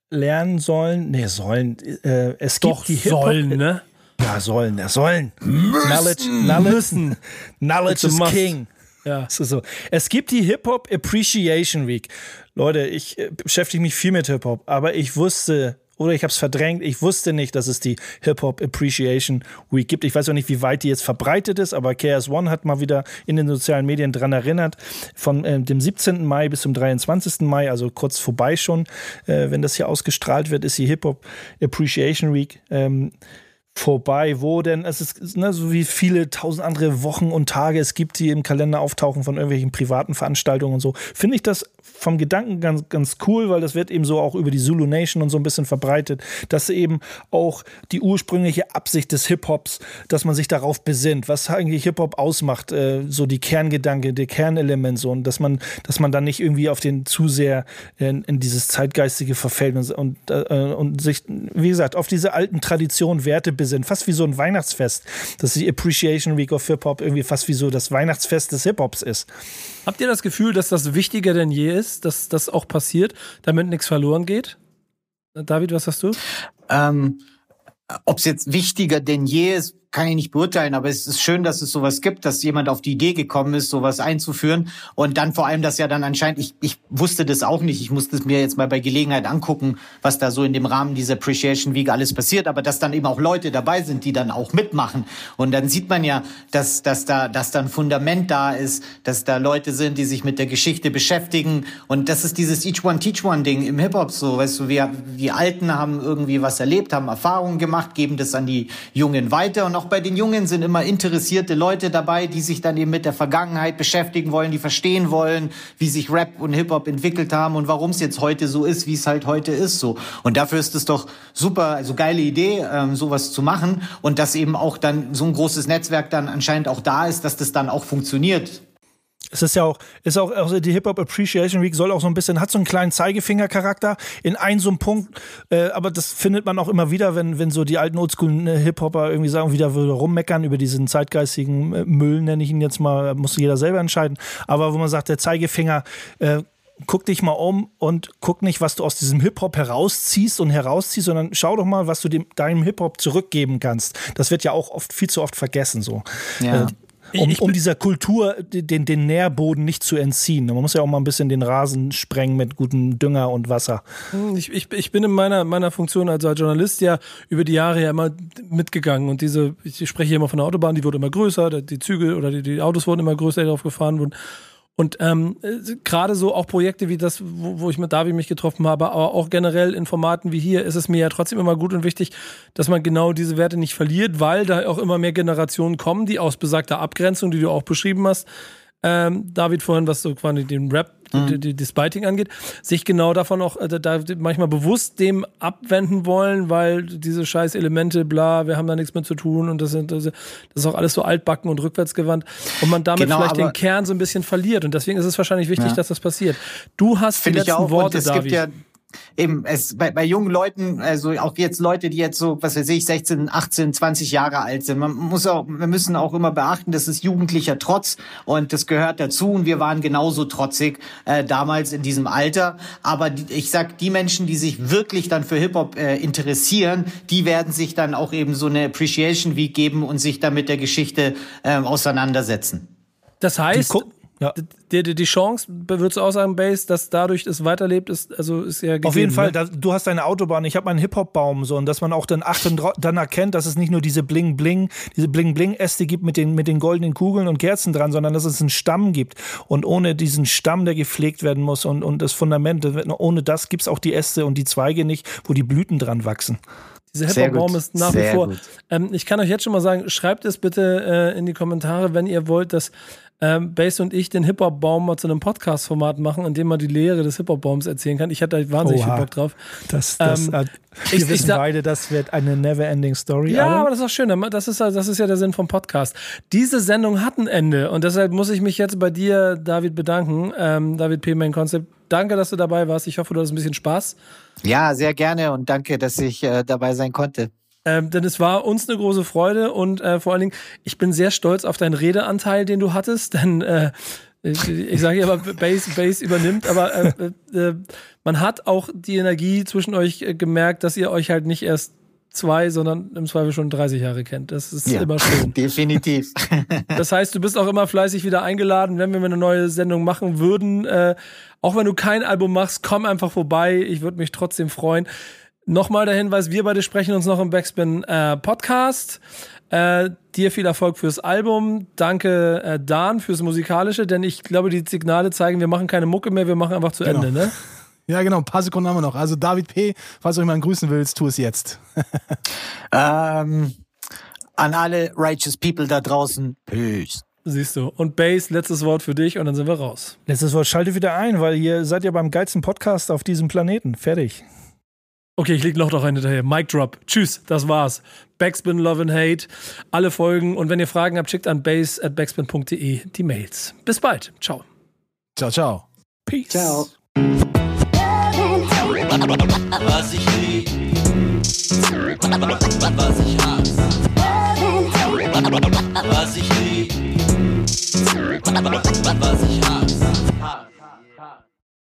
lernen sollen, nee, sollen, äh, es Doch, gibt die Hip-Hop- sollen, ne? Ja, sollen, ja, sollen. Knowledge, Knowledge, Knowledge It's a is must. king. Ja. Ist so. Es gibt die Hip-Hop Appreciation Week. Leute, ich äh, beschäftige mich viel mit Hip-Hop, aber ich wusste, oder ich habe es verdrängt, ich wusste nicht, dass es die Hip-Hop Appreciation Week gibt. Ich weiß auch nicht, wie weit die jetzt verbreitet ist, aber KS One hat mal wieder in den sozialen Medien dran erinnert. Von äh, dem 17. Mai bis zum 23. Mai, also kurz vorbei schon, äh, wenn das hier ausgestrahlt wird, ist die Hip-Hop Appreciation Week. Ähm, vorbei, wo denn es ist ne, so wie viele tausend andere Wochen und Tage es gibt, die im Kalender auftauchen von irgendwelchen privaten Veranstaltungen und so, finde ich das vom Gedanken ganz, ganz cool, weil das wird eben so auch über die Zulu Nation und so ein bisschen verbreitet, dass eben auch die ursprüngliche Absicht des Hip-Hops, dass man sich darauf besinnt, was eigentlich Hip-Hop ausmacht, äh, so die Kerngedanke, der Kernelement so und dass man, dass man dann nicht irgendwie auf den zu sehr in, in dieses Zeitgeistige verfällt und, und, äh, und sich, wie gesagt, auf diese alten Traditionen, Werte besinnt, fast wie so ein Weihnachtsfest, dass die Appreciation Week of Hip-Hop irgendwie fast wie so das Weihnachtsfest des Hip-Hops ist. Habt ihr das Gefühl, dass das wichtiger denn je ist, dass das auch passiert, damit nichts verloren geht? David, was hast du? Ähm, Ob es jetzt wichtiger denn je ist, kann ich nicht beurteilen, aber es ist schön, dass es sowas gibt, dass jemand auf die Idee gekommen ist, sowas einzuführen. Und dann vor allem, dass ja dann anscheinend, ich, ich wusste das auch nicht, ich musste es mir jetzt mal bei Gelegenheit angucken, was da so in dem Rahmen dieser Appreciation Week alles passiert, aber dass dann eben auch Leute dabei sind, die dann auch mitmachen. Und dann sieht man ja, dass, dass da, dass da ein Fundament da ist, dass da Leute sind, die sich mit der Geschichte beschäftigen. Und das ist dieses Each One Teach One Ding im Hip-Hop so, weißt du, wir, die Alten haben irgendwie was erlebt, haben Erfahrungen gemacht, geben das an die Jungen weiter. Und auch bei den Jungen sind immer interessierte Leute dabei, die sich dann eben mit der Vergangenheit beschäftigen wollen, die verstehen wollen, wie sich Rap und Hip-Hop entwickelt haben und warum es jetzt heute so ist, wie es halt heute ist so. Und dafür ist es doch super, also geile Idee, ähm, sowas zu machen und dass eben auch dann so ein großes Netzwerk dann anscheinend auch da ist, dass das dann auch funktioniert. Es ist ja auch, ist auch, also die Hip-Hop Appreciation Week soll auch so ein bisschen, hat so einen kleinen Zeigefinger-Charakter in einem so einem Punkt, äh, aber das findet man auch immer wieder, wenn, wenn so die alten Oldschool-Hip-Hopper irgendwie sagen, wieder, rummeckern über diesen zeitgeistigen äh, Müll, nenne ich ihn jetzt mal, muss jeder selber entscheiden, aber wo man sagt, der Zeigefinger, äh, guck dich mal um und guck nicht, was du aus diesem Hip-Hop herausziehst und herausziehst, sondern schau doch mal, was du dem, deinem Hip-Hop zurückgeben kannst. Das wird ja auch oft, viel zu oft vergessen, so. Ja. Äh, um, um dieser Kultur den, den Nährboden nicht zu entziehen. Man muss ja auch mal ein bisschen den Rasen sprengen mit gutem Dünger und Wasser. Ich, ich, ich bin in meiner, meiner Funktion als Journalist ja über die Jahre ja immer mitgegangen und diese, ich spreche hier immer von der Autobahn, die wurde immer größer, die Züge oder die, die Autos wurden immer größer, die darauf gefahren wurden. Und ähm, äh, gerade so auch Projekte wie das, wo, wo ich mit Davi mich getroffen habe, aber auch generell in Formaten wie hier, ist es mir ja trotzdem immer gut und wichtig, dass man genau diese Werte nicht verliert, weil da auch immer mehr Generationen kommen, die aus besagter Abgrenzung, die du auch beschrieben hast, ähm, David vorhin, was so quasi den Rap, die, die, das Biting angeht, sich genau davon auch äh, da manchmal bewusst dem abwenden wollen, weil diese scheiß Elemente, bla, wir haben da nichts mit zu tun und das, sind, das ist auch alles so altbacken und rückwärtsgewandt und man damit Genau, vielleicht den Kern so ein bisschen verliert und deswegen ist es wahrscheinlich wichtig, dass das passiert. Du hast die letzten auch. Worte, David. Eben es bei, bei jungen Leuten, also auch jetzt Leute, die jetzt so, was weiß ich, 16, 18, 20 Jahre alt sind. Man muss auch, wir müssen auch immer beachten, das ist jugendlicher Trotz und das gehört dazu und wir waren genauso trotzig äh, damals in diesem Alter. Aber die, ich sag, die Menschen, die sich wirklich dann für Hip Hop äh, interessieren, die werden sich dann auch eben so eine Appreciation Week geben und sich dann mit der Geschichte äh, auseinandersetzen. Das heißt, ja. die, die, die Chance, würdest du auch sagen, Base, dass dadurch es weiterlebt, ist, also ist ja gegeben, Auf jeden Fall, Ne? da, du hast eine Autobahn, ich habe meinen Hip-Hop-Baum so und dass man auch dann achten, dann erkennt, dass es nicht nur diese Bling-Bling, diese Bling-Bling-Äste gibt mit den, mit den goldenen Kugeln und Kerzen dran, sondern dass es einen Stamm gibt. Und ohne diesen Stamm, der gepflegt werden muss und, und das Fundament, ohne das gibt's auch die Äste und die Zweige nicht, wo die Blüten dran wachsen. Dieser Sehr Hip-Hop-Baum gut. ist nach Sehr wie vor. gut. Ähm, ich kann euch jetzt schon mal sagen, schreibt es bitte äh, in die Kommentare, wenn ihr wollt, dass ähm, Base und ich den Hip-Hop-Baum mal zu einem Podcast-Format machen, in dem man die Lehre des Hip-Hop-Baums erzählen kann. Ich hatte da wahnsinnig Oha. viel Bock drauf. Das, das, Ähm, äh, ich- wir ich wissen sag- beide, das wird eine never-ending Story. Ja, aber aber das ist auch schön. Das ist, das ist ja der Sinn vom Podcast. Diese Sendung hat ein Ende und deshalb muss ich mich jetzt bei dir, David, bedanken. Ähm, David P. Main Concept. Danke, dass du dabei warst. Ich hoffe, du hattest ein bisschen Spaß. Ja, sehr gerne und danke, dass ich äh, dabei sein konnte. Ähm, denn es war uns eine große Freude und äh, vor allen Dingen, ich bin sehr stolz auf deinen Redeanteil, den du hattest, denn äh, ich, ich sage ja immer, Base, Base übernimmt, aber äh, äh, äh, man hat auch die Energie zwischen euch äh, gemerkt, dass ihr euch halt nicht erst zwei, sondern im Zweifel schon 30 Jahre kennt. Das ist immer schön. Definitiv. Das heißt, du bist auch immer fleißig wieder eingeladen, wenn wir eine neue Sendung machen würden. Äh, auch wenn du kein Album machst, komm einfach vorbei. Ich würde mich trotzdem freuen. Nochmal der Hinweis, wir beide sprechen uns noch im Backspin äh, Podcast. Äh, dir viel Erfolg fürs Album. Danke, äh, Dan, fürs Musikalische, denn ich glaube, die Signale zeigen, wir machen keine Mucke mehr, wir machen einfach zu Genau. Ende, ne? Ja, genau, ein paar Sekunden haben wir noch. Also David P., falls du jemanden grüßen willst, tu es jetzt. ähm, an alle righteous people da draußen. Peace. Siehst du. Und Bass, letztes Wort für dich und dann sind wir raus. letztes Wort, schaltet wieder ein, weil ihr seid ja beim geilsten Podcast auf diesem Planeten. Fertig. Okay, ich leg noch noch einen hinterher. Mic Drop. Tschüss, das war's. Backspin Love and Hate. Alle Folgen. Und wenn ihr Fragen habt, schickt an base at backspin.de die Mails. Bis bald. Ciao. Ciao, ciao. Peace. Ciao. Was ich lieb, was ich hasse. Was ich lieb, was ich hasse.